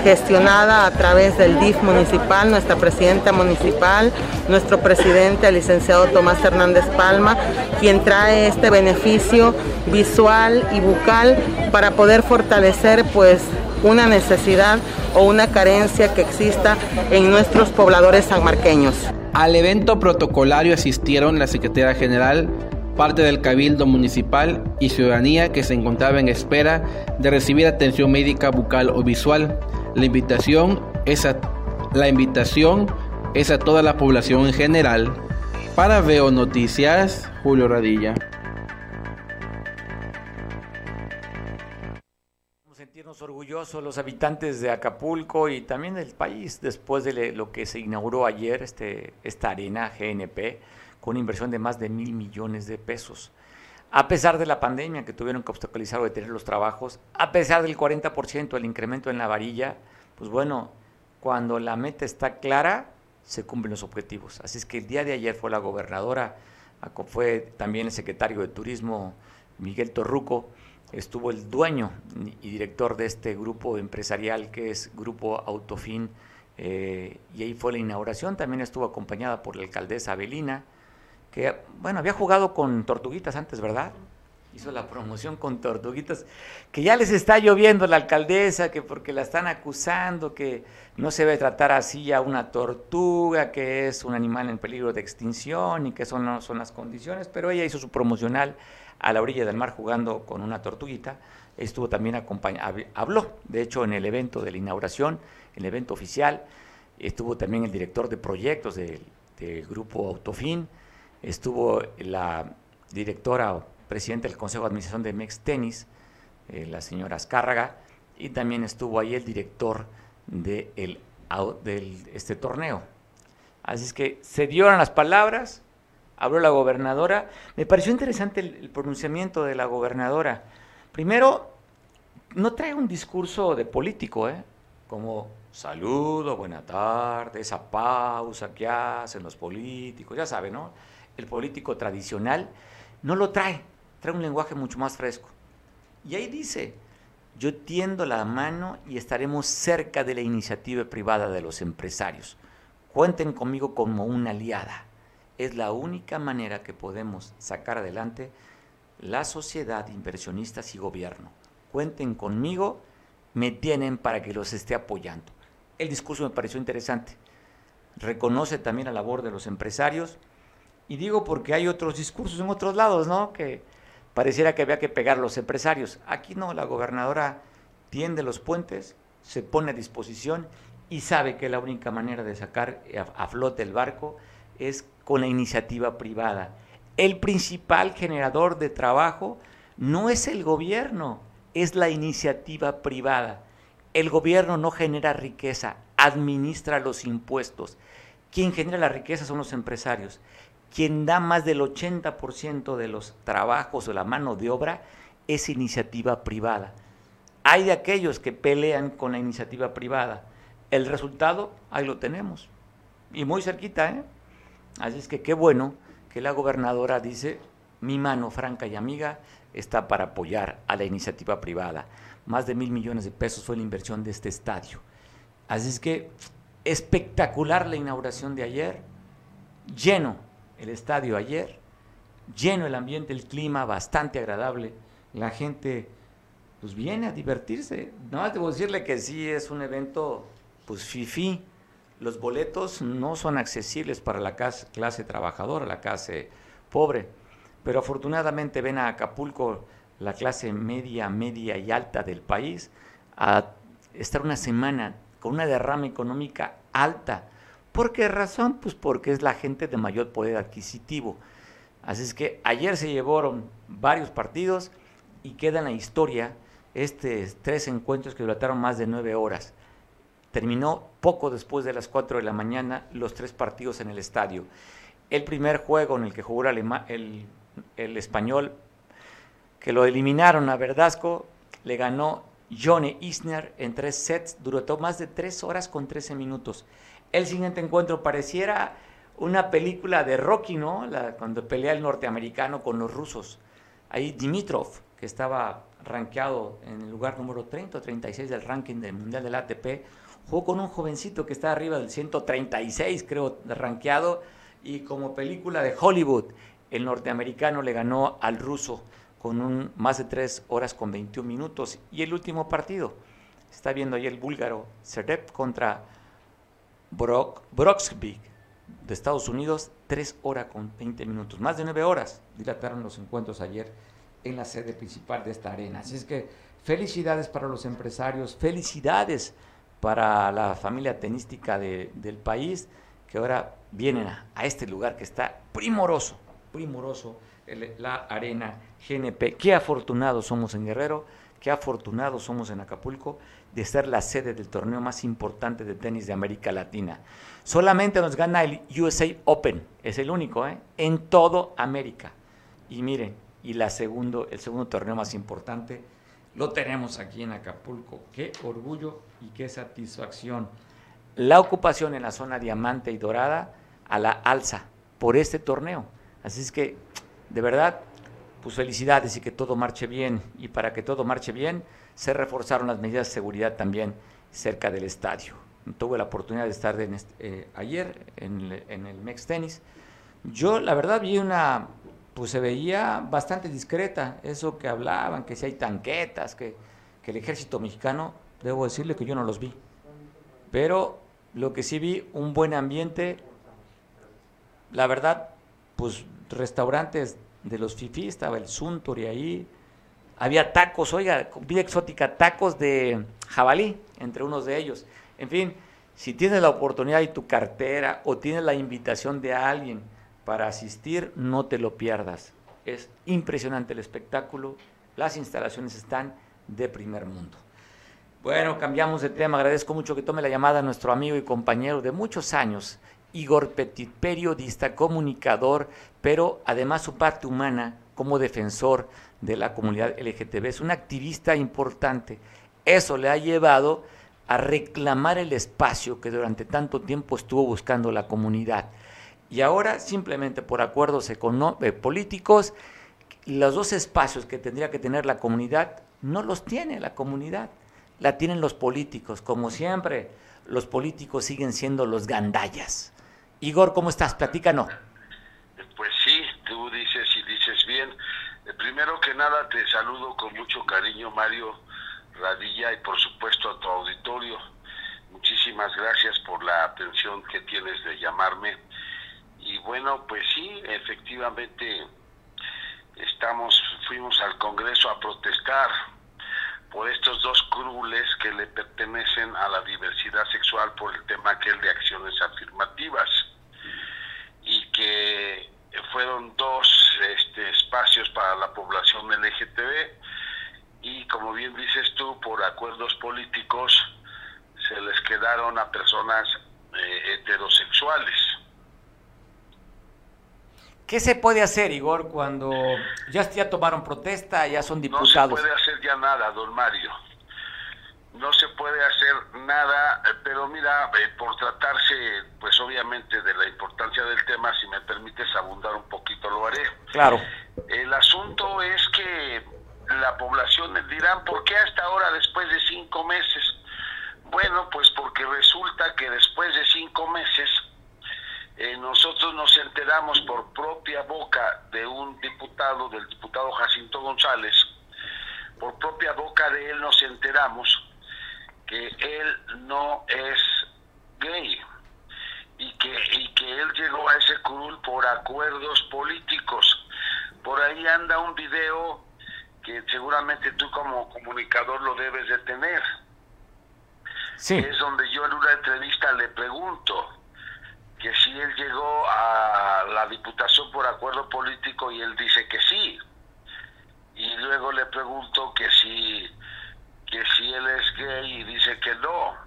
gestionada a través del DIF municipal, nuestra presidenta municipal, nuestro presidente, el licenciado Tomás Hernández Palma, quien trae este beneficio visual y bucal para poder fortalecer pues una necesidad o una carencia que exista en nuestros pobladores sanmarqueños. Al evento protocolario asistieron la secretaria general, parte del Cabildo Municipal y ciudadanía que se encontraba en espera de recibir atención médica bucal o visual. La invitación es a, la invitación es a toda la población en general. Para Veo Noticias, Julio Radilla. Orgullosos los habitantes de Acapulco y también del país después de lo que se inauguró ayer, este, esta arena GNP, con una inversión de más de mil millones de pesos. A pesar de la pandemia que tuvieron que obstaculizar o detener los trabajos, a pesar del 40% del incremento en la varilla, pues bueno, cuando la meta está clara, se cumplen los objetivos. Así es que el día de ayer fue la gobernadora, fue también el secretario de Turismo, Miguel Torruco, estuvo el dueño y director de este grupo empresarial que es Grupo Autofin, eh, y ahí fue la inauguración, también estuvo acompañada por la alcaldesa Avelina, que, bueno, había jugado con tortuguitas antes, ¿verdad? Hizo la promoción con tortuguitas, que ya les está lloviendo la alcaldesa, que porque la están acusando, que no se debe tratar así a una tortuga, que es un animal en peligro de extinción y que no son las condiciones, pero ella hizo su promocional a la orilla del mar jugando con una tortuguita. Estuvo también acompañado, habló, de hecho, en el evento de la inauguración, el evento oficial. Estuvo también el director de proyectos del, grupo Autofin. Estuvo la directora o presidenta del Consejo de Administración de Mex Tenis, eh, la señora Azcárraga. Y también estuvo ahí el director de del, este torneo. Así es que se dieron las palabras, habló la gobernadora. Me pareció interesante el, pronunciamiento de la gobernadora. Primero, no trae un discurso de político, ¿eh? como saludo, buena tarde, esa pausa que hacen los políticos, ya saben, ¿no? el político tradicional, no lo trae, trae un lenguaje mucho más fresco. Y ahí dice, yo tiendo la mano y estaremos cerca de la iniciativa privada de los empresarios. Cuenten conmigo como una aliada. Es la única manera que podemos sacar adelante la sociedad, inversionistas y gobierno. Cuenten conmigo, me tienen para que los esté apoyando. El discurso me pareció interesante. Reconoce también la labor de los empresarios. Y digo porque hay otros discursos en otros lados, ¿no? Que pareciera que había que pegar los empresarios. Aquí no, la gobernadora tiende los puentes, se pone a disposición y sabe que la única manera de sacar a, flote el barco es con la iniciativa privada. El principal generador de trabajo no es el gobierno, es la iniciativa privada. El gobierno no genera riqueza, administra los impuestos. Quien genera la riqueza son los empresarios. Quien da más del 80% de los trabajos o la mano de obra es iniciativa privada. Hay de aquellos que pelean con la iniciativa privada el resultado, ahí lo tenemos. Y muy cerquita, ¿eh? Así es que qué bueno que la gobernadora dice, mi mano franca y amiga está para apoyar a la iniciativa privada. Más de mil millones de pesos fue la inversión de este estadio. Así es que espectacular la inauguración de ayer, lleno el estadio ayer, lleno el ambiente, el clima bastante agradable, la gente pues viene a divertirse. Nada más debo decirle que sí es un evento pues FIFI, los boletos no son accesibles para la clase, trabajadora, la clase pobre, pero afortunadamente ven a Acapulco la clase media, media y alta del país a estar una semana con una derrama económica alta. ¿Por qué razón? Pues porque es la gente de mayor poder adquisitivo. Así es que ayer se llevaron varios partidos y queda en la historia estos tres encuentros que duraron más de nueve horas. Terminó poco después de las 4 de la mañana los tres partidos en el estadio. El primer juego en el que jugó el, español, que lo eliminaron a Verdasco, le ganó Johnny Isner en tres sets, duró más de tres horas con 13 minutos. El siguiente encuentro pareciera una película de Rocky, ¿no? cuando pelea el norteamericano con los rusos. Ahí Dimitrov, que estaba rankeado en el lugar número 30 o 36 del ranking del Mundial del ATP, Jugó con un jovencito que está arriba del 136, creo, rankeado, y como película de Hollywood, el norteamericano le ganó al ruso con un, más de 3 horas con 21 minutos. Y el último partido, está viendo ahí el búlgaro Serep contra Brock, de Estados Unidos, 3 horas con 20 minutos. Más de 9 horas dilataron los encuentros ayer en la sede principal de esta arena. Así es que felicidades para los empresarios, felicidades para la familia tenística del país, que ahora vienen a, este lugar que está primoroso, primoroso, la arena GNP. Qué afortunados somos en Guerrero, qué afortunados somos en Acapulco de ser la sede del torneo más importante de tenis de América Latina. Solamente nos gana el USA Open, es el único, ¿eh? en todo América. Y miren, y la segundo, el segundo torneo más importante lo tenemos aquí en Acapulco. Qué orgullo y qué satisfacción. La ocupación en la zona diamante y dorada a la alza por este torneo. Así es que, de verdad, pues felicidades y que todo marche bien. Y para que todo marche bien, se reforzaron las medidas de seguridad también cerca del estadio. Tuve la oportunidad de estar eh, ayer en, en el Mex Tennis. Yo, la verdad, vi una pues se veía bastante discreta. Eso que hablaban, que si hay tanquetas, que, el ejército mexicano, debo decirle que yo no los vi. Pero lo que sí vi, un buen ambiente. La verdad, pues restaurantes de los FIFI, estaba el Suntory ahí. Había tacos, oiga, vida exótica, tacos de jabalí, entre unos de ellos. En fin, si tienes la oportunidad y tu cartera o tienes la invitación de alguien para asistir, no te lo pierdas. Es impresionante el espectáculo, las instalaciones están de primer mundo. Bueno, cambiamos de tema. Agradezco mucho que tome la llamada a nuestro amigo y compañero de muchos años, Igor Petit, periodista, comunicador, pero además su parte humana como defensor de la comunidad LGTB. Es un activista importante. Eso le ha llevado a reclamar el espacio que durante tanto tiempo estuvo buscando la comunidad. Y ahora simplemente por acuerdos eh, políticos, los dos espacios que tendría que tener la comunidad, no los tiene la comunidad, la tienen los políticos. Como siempre, los políticos siguen siendo los gandallas. Igor, ¿cómo estás? Platícanos. Pues sí, tú dices y dices bien. Eh, primero que nada te saludo con mucho cariño, Mario Radilla, y por supuesto a tu auditorio. Muchísimas gracias por la atención que tienes de llamarme. Y bueno, pues sí, efectivamente estamos fuimos al Congreso a protestar por estos dos crules que le pertenecen a la diversidad sexual por el tema aquel de acciones afirmativas y que fueron dos este, espacios para la población LGTB y como bien dices tú, por acuerdos políticos se les quedaron a personas eh, heterosexuales. ¿Qué se puede hacer, Igor, cuando ya, ya tomaron protesta, ya son diputados? No se puede hacer ya nada, don Mario. No se puede hacer nada, eh, pero mira, eh, por tratarse, pues obviamente de la importancia del tema, si me permites abundar un poquito, lo haré. Claro. El asunto es que la población dirán, ¿por qué hasta ahora, después de cinco meses? Bueno, pues porque resulta que después de cinco meses eh, nosotros nos enteramos por propia boca de un diputado, del diputado Jacinto González, por propia boca de él nos enteramos que él no es gay y que, y que él llegó a ese curul por acuerdos políticos. Por ahí anda un video que seguramente tú como comunicador lo debes de tener. Sí. Es donde yo en una entrevista le pregunto, que si él llegó a la diputación por acuerdo político y él dice que sí. Y luego le pregunto que si, que si él es gay y dice que no.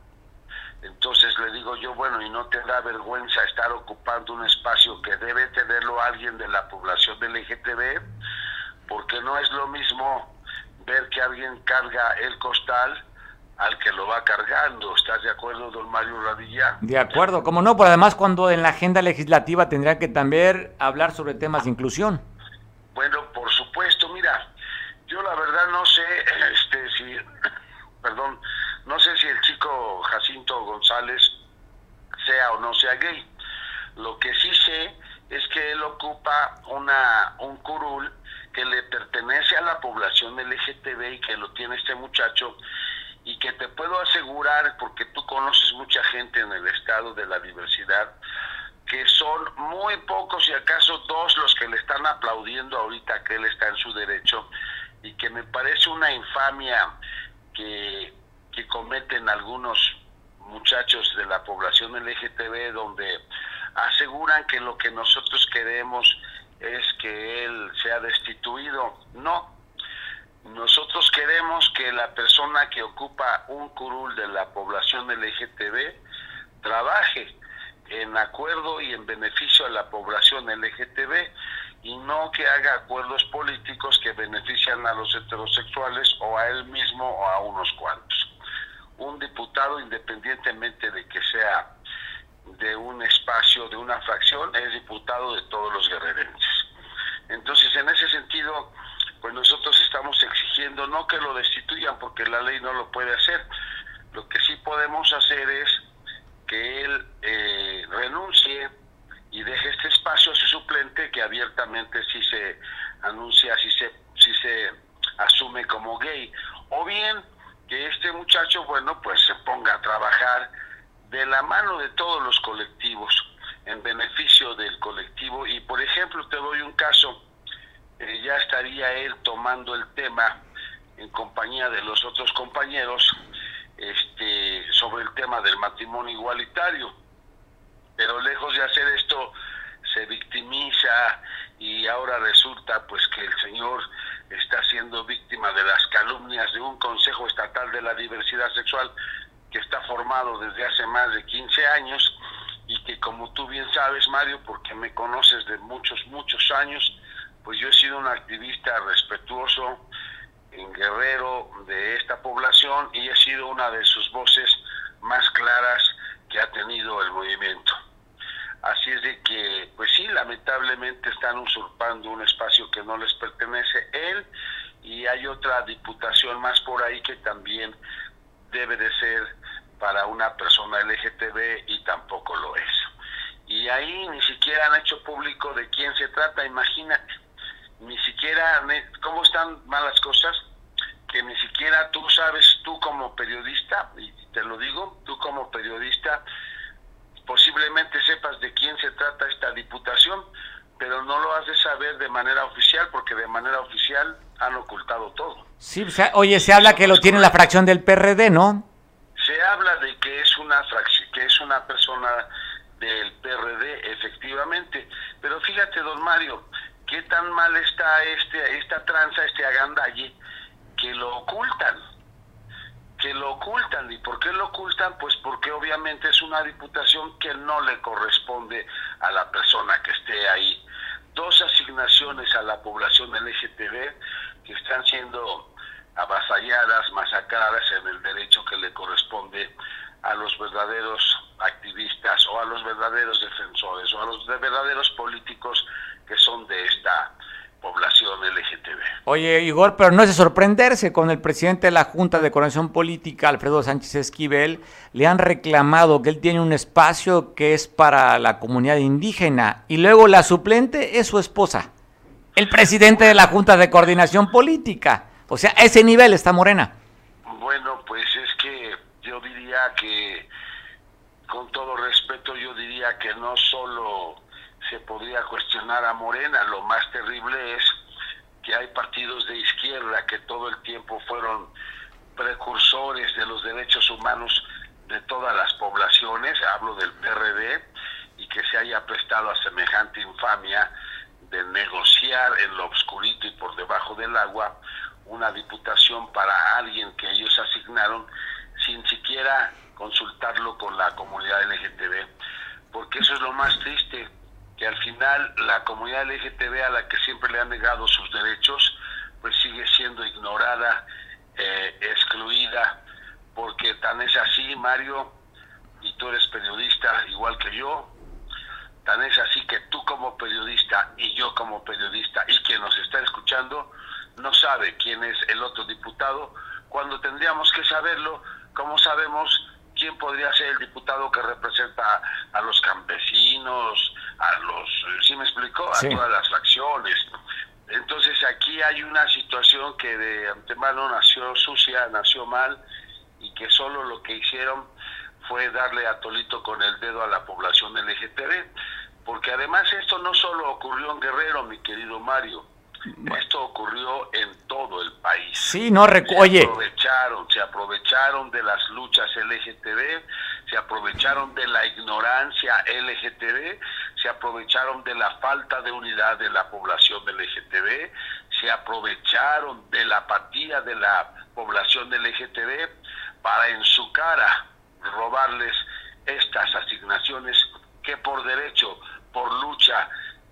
Entonces le digo yo, bueno, ¿y no te da vergüenza estar ocupando un espacio que debe tenerlo alguien de la población del LGTB? Porque no es lo mismo ver que alguien carga el costal al que lo va cargando. ¿Estás de acuerdo, don Mario Radilla? De acuerdo, como no, pues además cuando en la agenda legislativa tendría que también hablar sobre temas de inclusión. Bueno, por supuesto, mira, yo la verdad no sé este si perdón, no sé si el chico Jacinto González sea o no sea gay. Lo que sí sé es que él ocupa una un curul que le pertenece a la población LGTB y que lo tiene este muchacho y que te puedo asegurar, porque tú conoces mucha gente en el estado de la diversidad, que son muy pocos y acaso dos los que le están aplaudiendo ahorita que él está en su derecho y que me parece una infamia que, que cometen algunos muchachos de la población LGTB donde aseguran que lo que nosotros queremos es que él sea destituido. No, nosotros queremos que la persona que ocupa un curul de la población LGTB trabaje en acuerdo y en beneficio a la población LGTB y no que haga acuerdos políticos que benefician a los heterosexuales o a él mismo o a unos cuantos. Un diputado, independientemente de que sea de un espacio, de una fracción, es diputado de todos los guerrerenses. Entonces, en ese sentido, pues nosotros estamos exigiendo no que lo destituyan porque la ley no lo puede hacer. Lo que sí podemos hacer es que él eh, renuncie y deje este espacio a su suplente que abiertamente sí se anuncia, sí se, sí se asume como gay. O bien que este muchacho, bueno, pues se ponga a trabajar de la mano de todos los colectivos, en beneficio del colectivo. Y por ejemplo, te doy un caso, eh, ya estaría él tomando el tema en compañía de los otros compañeros este, sobre el tema del matrimonio igualitario. Pero lejos de hacer esto, se victimiza y ahora resulta pues que el señor está siendo víctima de las calumnias de un Consejo Estatal de la Diversidad Sexual que está formado desde hace más de 15 años y que como tú bien sabes, Mario, porque me conoces de muchos, muchos años, pues yo he sido un activista respetuoso, en guerrero de esta población y he sido una de sus voces más claras que ha tenido el movimiento. Así es de que, pues sí, lamentablemente están usurpando un espacio que no les pertenece él y hay otra diputación más por ahí que también debe de ser para una persona LGTB y tampoco lo es. Y ahí ni siquiera han hecho público de quién se trata, imagínate, ni siquiera, ¿cómo están malas cosas? Que ni siquiera tú sabes, tú como periodista, y te lo digo, tú como periodista, posiblemente sepas de quién se trata esta diputación, pero no lo has de saber de manera oficial porque de manera oficial han ocultado todo. Sí, o sea, oye, se habla que lo tiene la fracción del PRD, ¿no? Se habla de que es una fracción, que es una persona del PRD, efectivamente, pero fíjate, don Mario, qué tan mal está este esta tranza, este agandalle que lo ocultan que lo ocultan. ¿Y por qué lo ocultan? Pues porque obviamente es una diputación que no le corresponde a la persona que esté ahí. Dos asignaciones a la población LGTB que están siendo avasalladas, masacradas en el derecho que le corresponde a los verdaderos activistas o a los verdaderos defensores o a los verdaderos políticos que son de esta población LGTB. Oye, Igor, pero no es de sorprenderse, con el presidente de la Junta de Coordinación Política, Alfredo Sánchez Esquivel, le han reclamado que él tiene un espacio que es para la comunidad indígena y luego la suplente es su esposa, el presidente de la Junta de Coordinación Política. O sea, a ese nivel está Morena. Bueno, pues es que yo diría que, con todo respeto, yo diría que no solo se podría cuestionar a Morena. Lo más terrible es que hay partidos de izquierda que todo el tiempo fueron precursores de los derechos humanos de todas las poblaciones, hablo del PRD, y que se haya prestado a semejante infamia de negociar en lo obscurito y por debajo del agua una diputación para alguien que ellos asignaron sin siquiera consultarlo con la comunidad LGTB, porque eso es lo más triste, que al final la comunidad LGTB a la que siempre le han negado sus derechos, pues sigue siendo ignorada, eh, excluida, porque tan es así, Mario, y tú eres periodista igual que yo, tan es así que tú como periodista y yo como periodista y quien nos está escuchando no sabe quién es el otro diputado, cuando tendríamos que saberlo, como sabemos quién podría ser el diputado que representa a los campesinos, a los, ¿sí me explicó? A todas las fracciones. Entonces aquí hay una situación que de antemano nació sucia, nació mal y que solo lo que hicieron fue darle a Tolito con el dedo a la población LGTB. Porque además esto no solo ocurrió en Guerrero, mi querido Mario, esto ocurrió en todo el país. Sí, no. Se aprovecharon, se aprovecharon de las luchas LGTB, se aprovecharon de la ignorancia LGTB, se aprovecharon de la falta de unidad de la población LGTB, se aprovecharon de la apatía de la población LGTB para en su cara robarles estas asignaciones que por derecho, por lucha,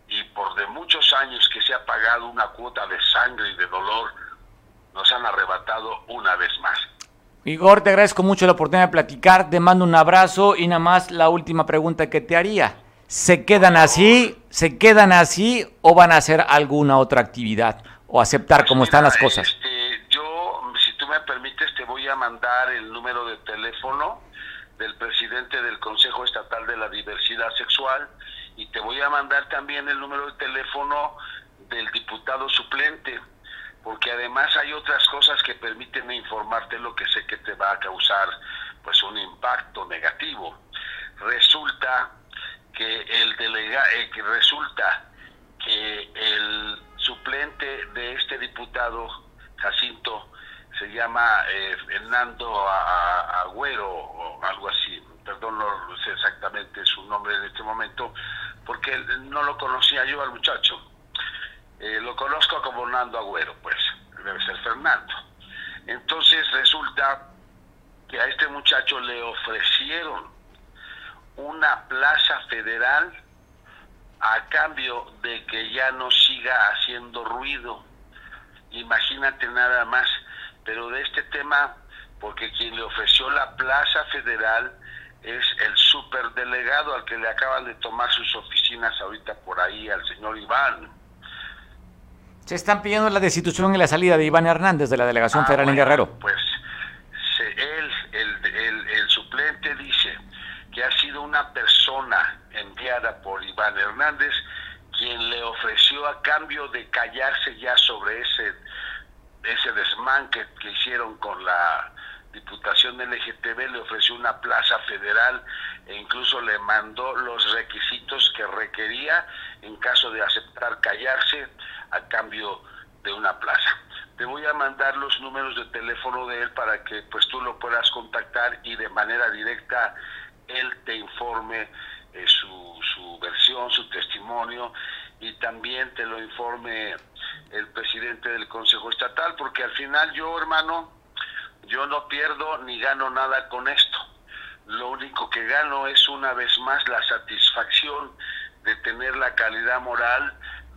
y por de muchos años que se ha pagado una cuota de sangre y de dolor, nos han arrebatado una vez más. Igor, te agradezco mucho la oportunidad de platicar, te mando un abrazo y nada más la última pregunta que te haría. ¿Se quedan así, se quedan así o van a hacer alguna otra actividad o aceptar pues cómo están las cosas? Este, yo, si tú me permites, te voy a mandar el número de teléfono del presidente del Consejo Estatal de la Diversidad Sexual y te voy a mandar también el número de teléfono del diputado suplente, porque además hay otras cosas que permiten informarte lo que sé que te va a causar pues un impacto negativo. Resulta que el delega, eh, resulta que el suplente de este diputado Jacinto se llama eh, Fernando Agüero o algo así, perdón, no sé exactamente su nombre en este momento, porque no lo conocía yo al muchacho. Eh, lo conozco como Nando Agüero, pues, debe ser Fernando. Entonces resulta que a este muchacho le ofrecieron una plaza federal a cambio de que ya no siga haciendo ruido. Imagínate nada más, pero de este tema, porque quien le ofreció la plaza federal es el superdelegado al que le acaban de tomar sus oficinas ahorita por ahí al señor Iván. Se están pidiendo la destitución y la salida de Iván Hernández de la delegación ah, federal en Guerrero. Pues él, el, el suplente, dice que ha sido una persona enviada por Iván Hernández quien le ofreció a cambio de callarse ya sobre ese ese desmán que, hicieron con la Diputación LGTB, le ofreció una plaza federal e incluso le mandó los requisitos que requería en caso de aceptar callarse a cambio de una plaza. Te voy a mandar los números de teléfono de él para que pues tú lo puedas contactar y de manera directa él te informe eh, su, su versión, su testimonio y también te lo informe el presidente del Consejo Estatal, porque al final yo, hermano, yo no pierdo ni gano nada con esto. Lo único que gano es una vez más la satisfacción de tener la calidad moral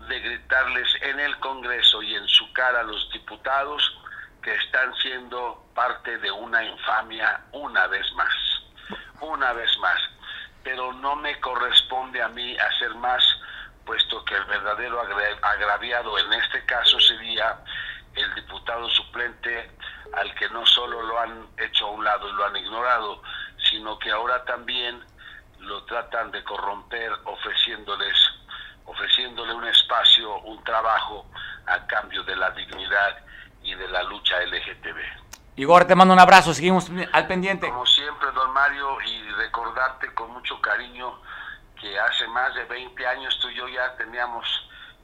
de gritarles en el Congreso y en su cara a los diputados que están siendo parte de una infamia una vez más, una vez más. Pero no me corresponde a mí hacer más puesto que el verdadero agraviado en este caso sería el diputado suplente al que no solo lo han hecho a un lado y lo han ignorado, sino que ahora también lo tratan de corromper ofreciéndoles ofreciéndole un espacio, un trabajo a cambio de la dignidad y de la lucha LGTB. Igor, te mando un abrazo, seguimos al pendiente. Como siempre, don Mario, y recordarte con mucho cariño que hace más de 20 años tú y yo ya teníamos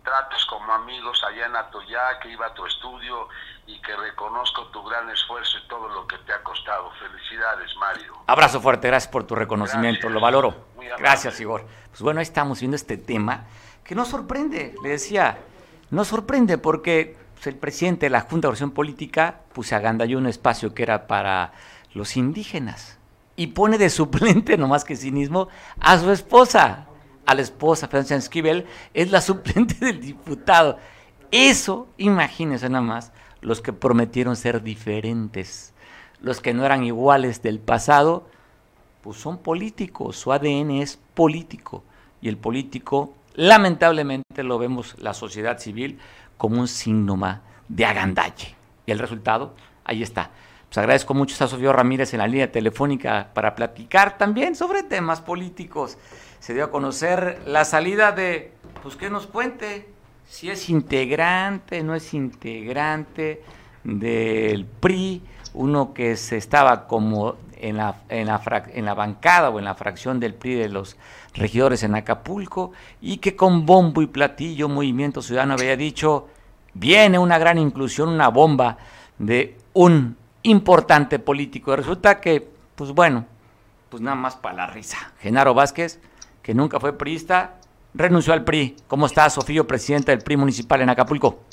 tratos como amigos allá en Atoyá, que iba a tu estudio y que reconozco tu gran esfuerzo y todo lo que te ha costado. Felicidades, Mario. Abrazo fuerte, gracias por tu reconocimiento, lo valoro. Gracias, Igor. Pues bueno, ahí estamos viendo este tema que nos sorprende, le decía, nos sorprende porque pues, el presidente de la Junta de Oración Política pues agandalló un espacio que era para los indígenas y pone de suplente, no más que cinismo, a su esposa. A la esposa, Francia Esquivel, es la suplente del diputado. Eso, imagínense nada más, los que prometieron ser diferentes, los que no eran iguales del pasado, pues son políticos, su ADN es político. Y el político, lamentablemente, lo vemos la sociedad civil como un síntoma de agandalle. Y el resultado, ahí está. Pues agradezco mucho a Sofía Ramírez en la línea telefónica para platicar también sobre temas políticos. Se dio a conocer la salida de, pues que nos cuente si es integrante, no es integrante del PRI, uno que se estaba como en la, en la, en la bancada o en la fracción del PRI de los regidores en Acapulco y que con bombo y platillo Movimiento Ciudadano había dicho, viene una gran inclusión, una bomba de un importante político. resulta que, pues bueno, pues nada más para la risa. Genaro Vázquez, que nunca fue priista, renunció al PRI. ¿Cómo está, Sofío, presidente del PRI municipal en Acapulco?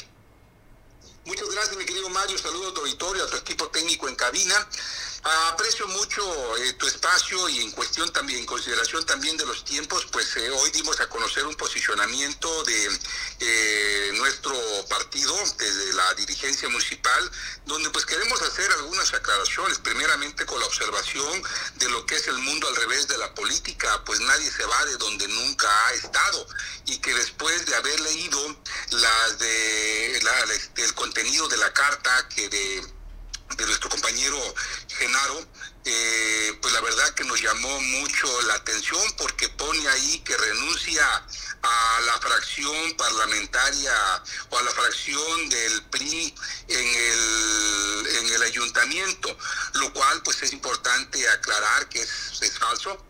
Muchas gracias, mi querido Mario. Saludos a tu auditorio, a tu equipo técnico en cabina. Aprecio mucho eh, tu espacio y en cuestión también, en consideración también de los tiempos, pues eh, hoy dimos a conocer un posicionamiento de eh, nuestro partido desde la dirigencia municipal, donde pues queremos hacer algunas aclaraciones, primeramente con la observación de lo que es el mundo al revés de la política, pues nadie se va de donde nunca ha estado. Y que después de haber leído las de la, el contenido de la carta que de de nuestro compañero Genaro, eh, pues la verdad que nos llamó mucho la atención porque pone ahí que renuncia a la fracción parlamentaria o a la fracción del PRI en el, en el ayuntamiento, lo cual pues es importante aclarar que es, es falso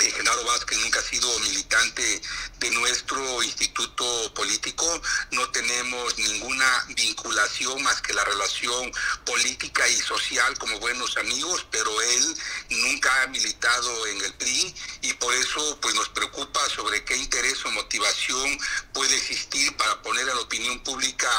eh, Genaro Vázquez nunca ha sido militante de nuestro instituto político, no tenemos ninguna vinculación más que la relación política y social como buenos amigos, pero él nunca ha militado en el PRI y por eso pues nos preocupa sobre qué interés o motivación puede existir para poner a la opinión pública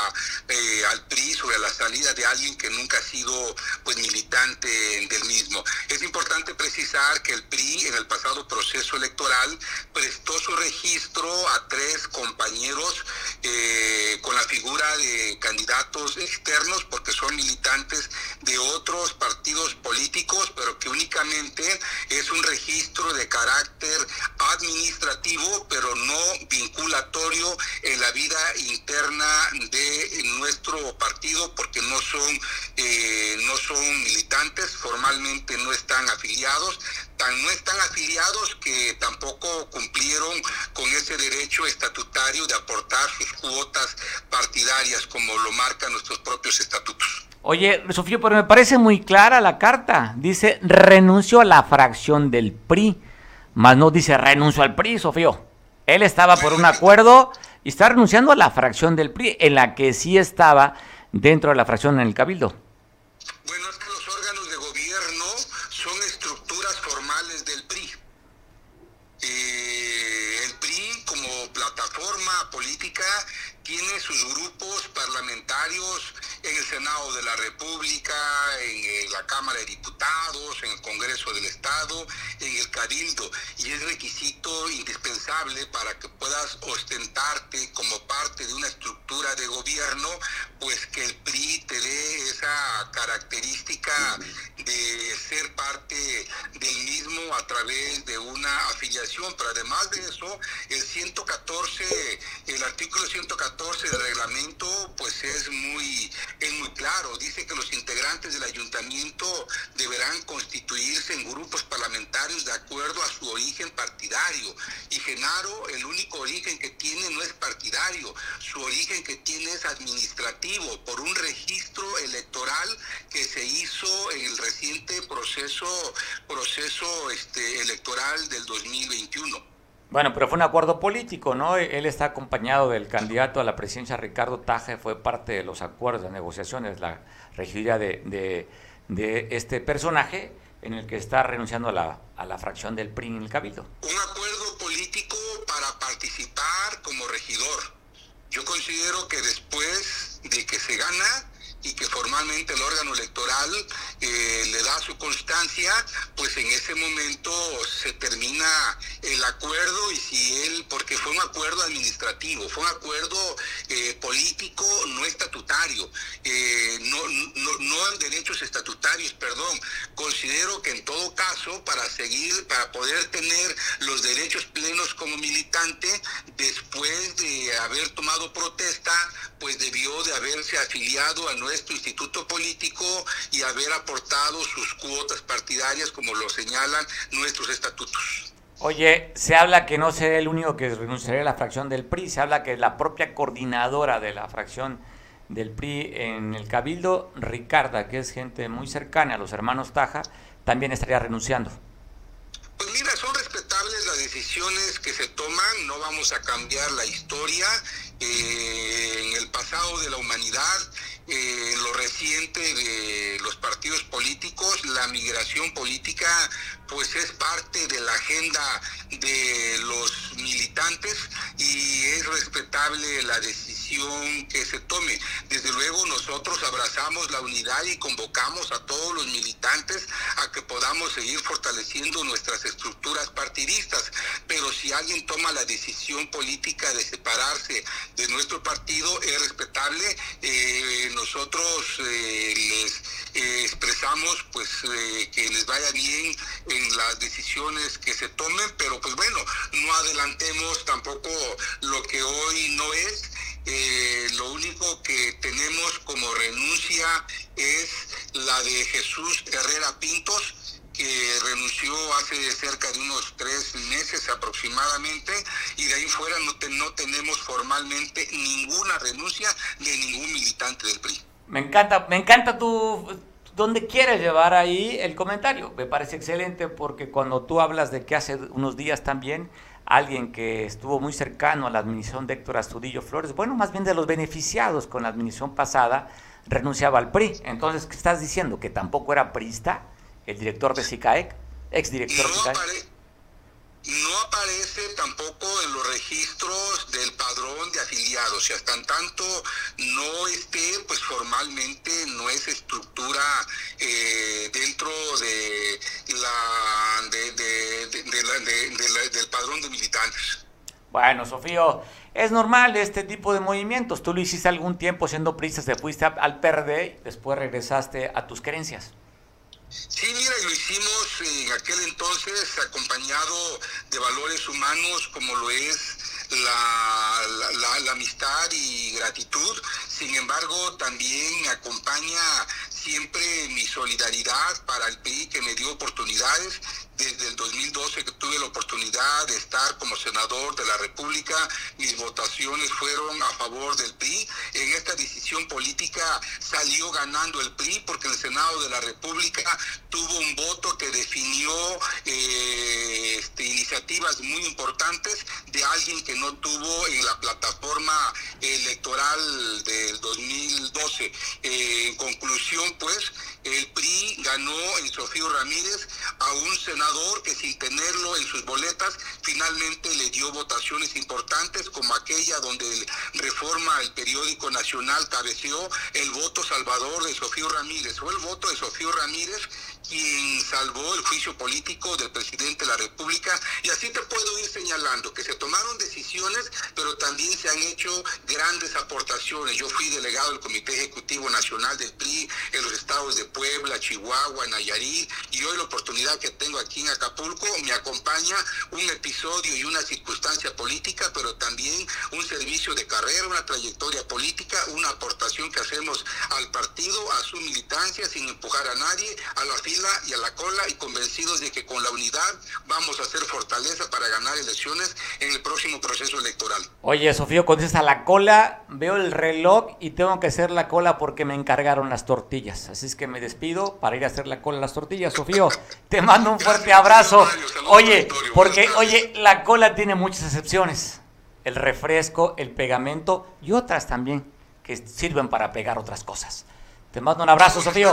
eh, al PRI sobre la salida de alguien que nunca ha sido pues militante del mismo. Es importante precisar que el PRI en el pasado proceso electoral prestó su registro a tres compañeros eh, con la figura de candidatos externos porque son militantes de otros partidos políticos, pero que únicamente es un registro de carácter administrativo, pero no vinculatorio en la vida interna de nuestro partido porque no son eh, no son militantes, formalmente no están afiliados, tan no están afiliados que tampoco cumplieron con ese derecho estatutario de aportar sus cuotas partidarias como lo marcan nuestros propios estatutos. Oye, Sofía, pero me parece muy clara la carta. Dice renuncio a la fracción del PRI, más no dice renuncio al PRI, Sofío. Él estaba por un acuerdo y está renunciando a la fracción del PRI, en la que sí estaba dentro de la fracción en el Cabildo. Bueno, es que tiene sus grupos parlamentarios en el Senado de la República, en la Cámara de Diputados, en el Congreso del Estado, en el Cabildo, y es requisito indispensable para que puedas ostentarte como parte de una estructura de gobierno, pues que el PRI te dé esa característica de ser parte del mismo a través de una afiliación, pero además de eso, el 114, el artículo 114 del reglamento, pues es muy es muy claro, dice que los integrantes del ayuntamiento deberán constituirse en grupos parlamentarios de acuerdo a su origen partidario. Y Genaro, el único origen que tiene no es partidario, su origen que tiene es administrativo, por un registro electoral que se hizo en el reciente proceso, proceso este, electoral del 2021. Bueno, pero fue un acuerdo político, ¿no? Él está acompañado del candidato a la presidencia, Ricardo Taje, fue parte de los acuerdos, de negociaciones, la regiduría de, de, este personaje en el que está renunciando a la, a la fracción del PRI en el Cabildo. Un acuerdo político para participar como regidor. Yo considero que después de que se gana, y que formalmente el órgano electoral eh, le da su constancia, pues en ese momento se termina el acuerdo y si él, porque fue un acuerdo administrativo, fue un acuerdo eh, político no estatutario, eh, no, no, no en derechos estatutarios, perdón. Considero que en todo caso, para seguir, para poder tener los derechos plenos como militante, después de haber tomado protesta, pues debió de haberse afiliado a nuestra nuestro instituto político y haber aportado sus cuotas partidarias como lo señalan nuestros estatutos. Oye, se habla que no será el único que renunciaría a la fracción del PRI, se habla que la propia coordinadora de la fracción del PRI en el Cabildo, Ricarda, que es gente muy cercana a los hermanos Taja, también estaría renunciando. Pues mira, son respetables las decisiones que se toman, no vamos a cambiar la historia. Eh, en el pasado de la humanidad eh, lo reciente de los partidos políticos, la migración política pues es parte de la agenda de los militantes y es respetable la decisión que se tome. Desde luego nosotros abrazamos la unidad y convocamos a todos los militantes a que podamos seguir fortaleciendo nuestras estructuras partidistas, pero si alguien toma la decisión política de separarse de nuestro partido es respetable. Eh, nosotros eh, les eh, expresamos pues que les vaya bien en las decisiones que se tomen, pero pues bueno, no adelantemos tampoco lo que hoy no es. Lo único que tenemos como renuncia es la de Jesús Herrera Pintos, que renunció hace cerca de unos tres meses aproximadamente y de ahí fuera no, no tenemos formalmente ninguna renuncia de ningún militante del PRI. Me encanta, me encanta tu, ¿Dónde quieres llevar ahí el comentario? Me parece excelente porque cuando tú hablas de que hace unos días también alguien que estuvo muy cercano a la administración de Héctor Astudillo Flores, bueno, más bien de los beneficiados con la administración pasada, renunciaba al PRI. Entonces, ¿qué estás diciendo? ¿Que tampoco era priista el director de SICAEC? Exdirector de SICAEC no aparece tampoco en los registros del padrón de afiliados y hasta tanto no esté pues formalmente no es estructura eh, dentro de la, de, del padrón de militantes Bueno, Sofío, es normal este tipo de movimientos. Tú lo hiciste algún tiempo siendo prisa, te fuiste al PRD, después regresaste a tus creencias. Sí, mira, lo hicimos en aquel entonces acompañado de valores humanos como lo es la, la, amistad y gratitud. Sin embargo, también acompaña siempre mi solidaridad para el PRI que me dio oportunidades desde el 2012 que tuve la oportunidad de estar como senador de la República, mis votaciones fueron a favor del PRI. En esta decisión política salió ganando el PRI porque el Senado de la República tuvo un voto que definió eh, este, iniciativas muy importantes de alguien que no tuvo en la plataforma electoral del 2012. Eh, en conclusión, pues, el PRI ganó en Sofío Ramírez un senador que sin tenerlo en sus boletas finalmente le dio votaciones importantes como aquella donde Reforma, el periódico nacional, cabeció el voto salvador de Sofío Ramírez. o el voto de Sofío Ramírez quien salvó el juicio político del presidente de la República. Y así te puedo ir señalando que se tomaron decisiones, pero también se han hecho grandes aportaciones. Yo fui delegado del Comité Ejecutivo Nacional del PRI en los estados de Puebla, Chihuahua, Nayarit, y hoy la oportunidad que tengo aquí en Acapulco me acompaña un episodio y una circunstancia política, pero también un servicio de carrera, una trayectoria política, una aportación que hacemos al partido, a su militancia, sin empujar a nadie, a la fila y a la cola y convencidos de que con la unidad vamos a hacer fortaleza para ganar elecciones en el próximo proceso electoral. Oye, Sofío, cuando dices a la cola, veo el reloj y tengo que hacer la cola porque me encargaron las tortillas. Así es que me despido para ir a hacer la cola las tortillas. Sofío, te mando un fuerte abrazo. Oye, porque, oye, la cola tiene muchas excepciones. El refresco, el pegamento y otras también que sirven para pegar otras cosas. Te mando un abrazo, Sofío.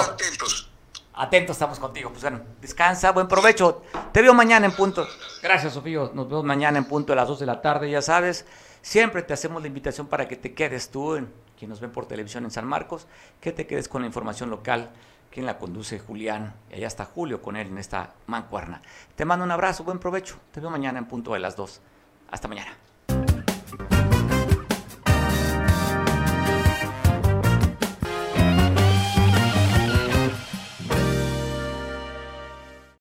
Atentos estamos contigo. Pues bueno, descansa, buen provecho. Te veo mañana en punto. Gracias, Sofío. Nos vemos mañana en punto a las 2 de la tarde, ya sabes. Siempre te hacemos la invitación para que te quedes tú, en, quien nos ven por televisión en San Marcos, que te quedes con la información local, quien la conduce Julián, y allá está Julio con él en esta mancuerna. Te mando un abrazo, buen provecho. Te veo mañana en punto de las 2. Hasta mañana.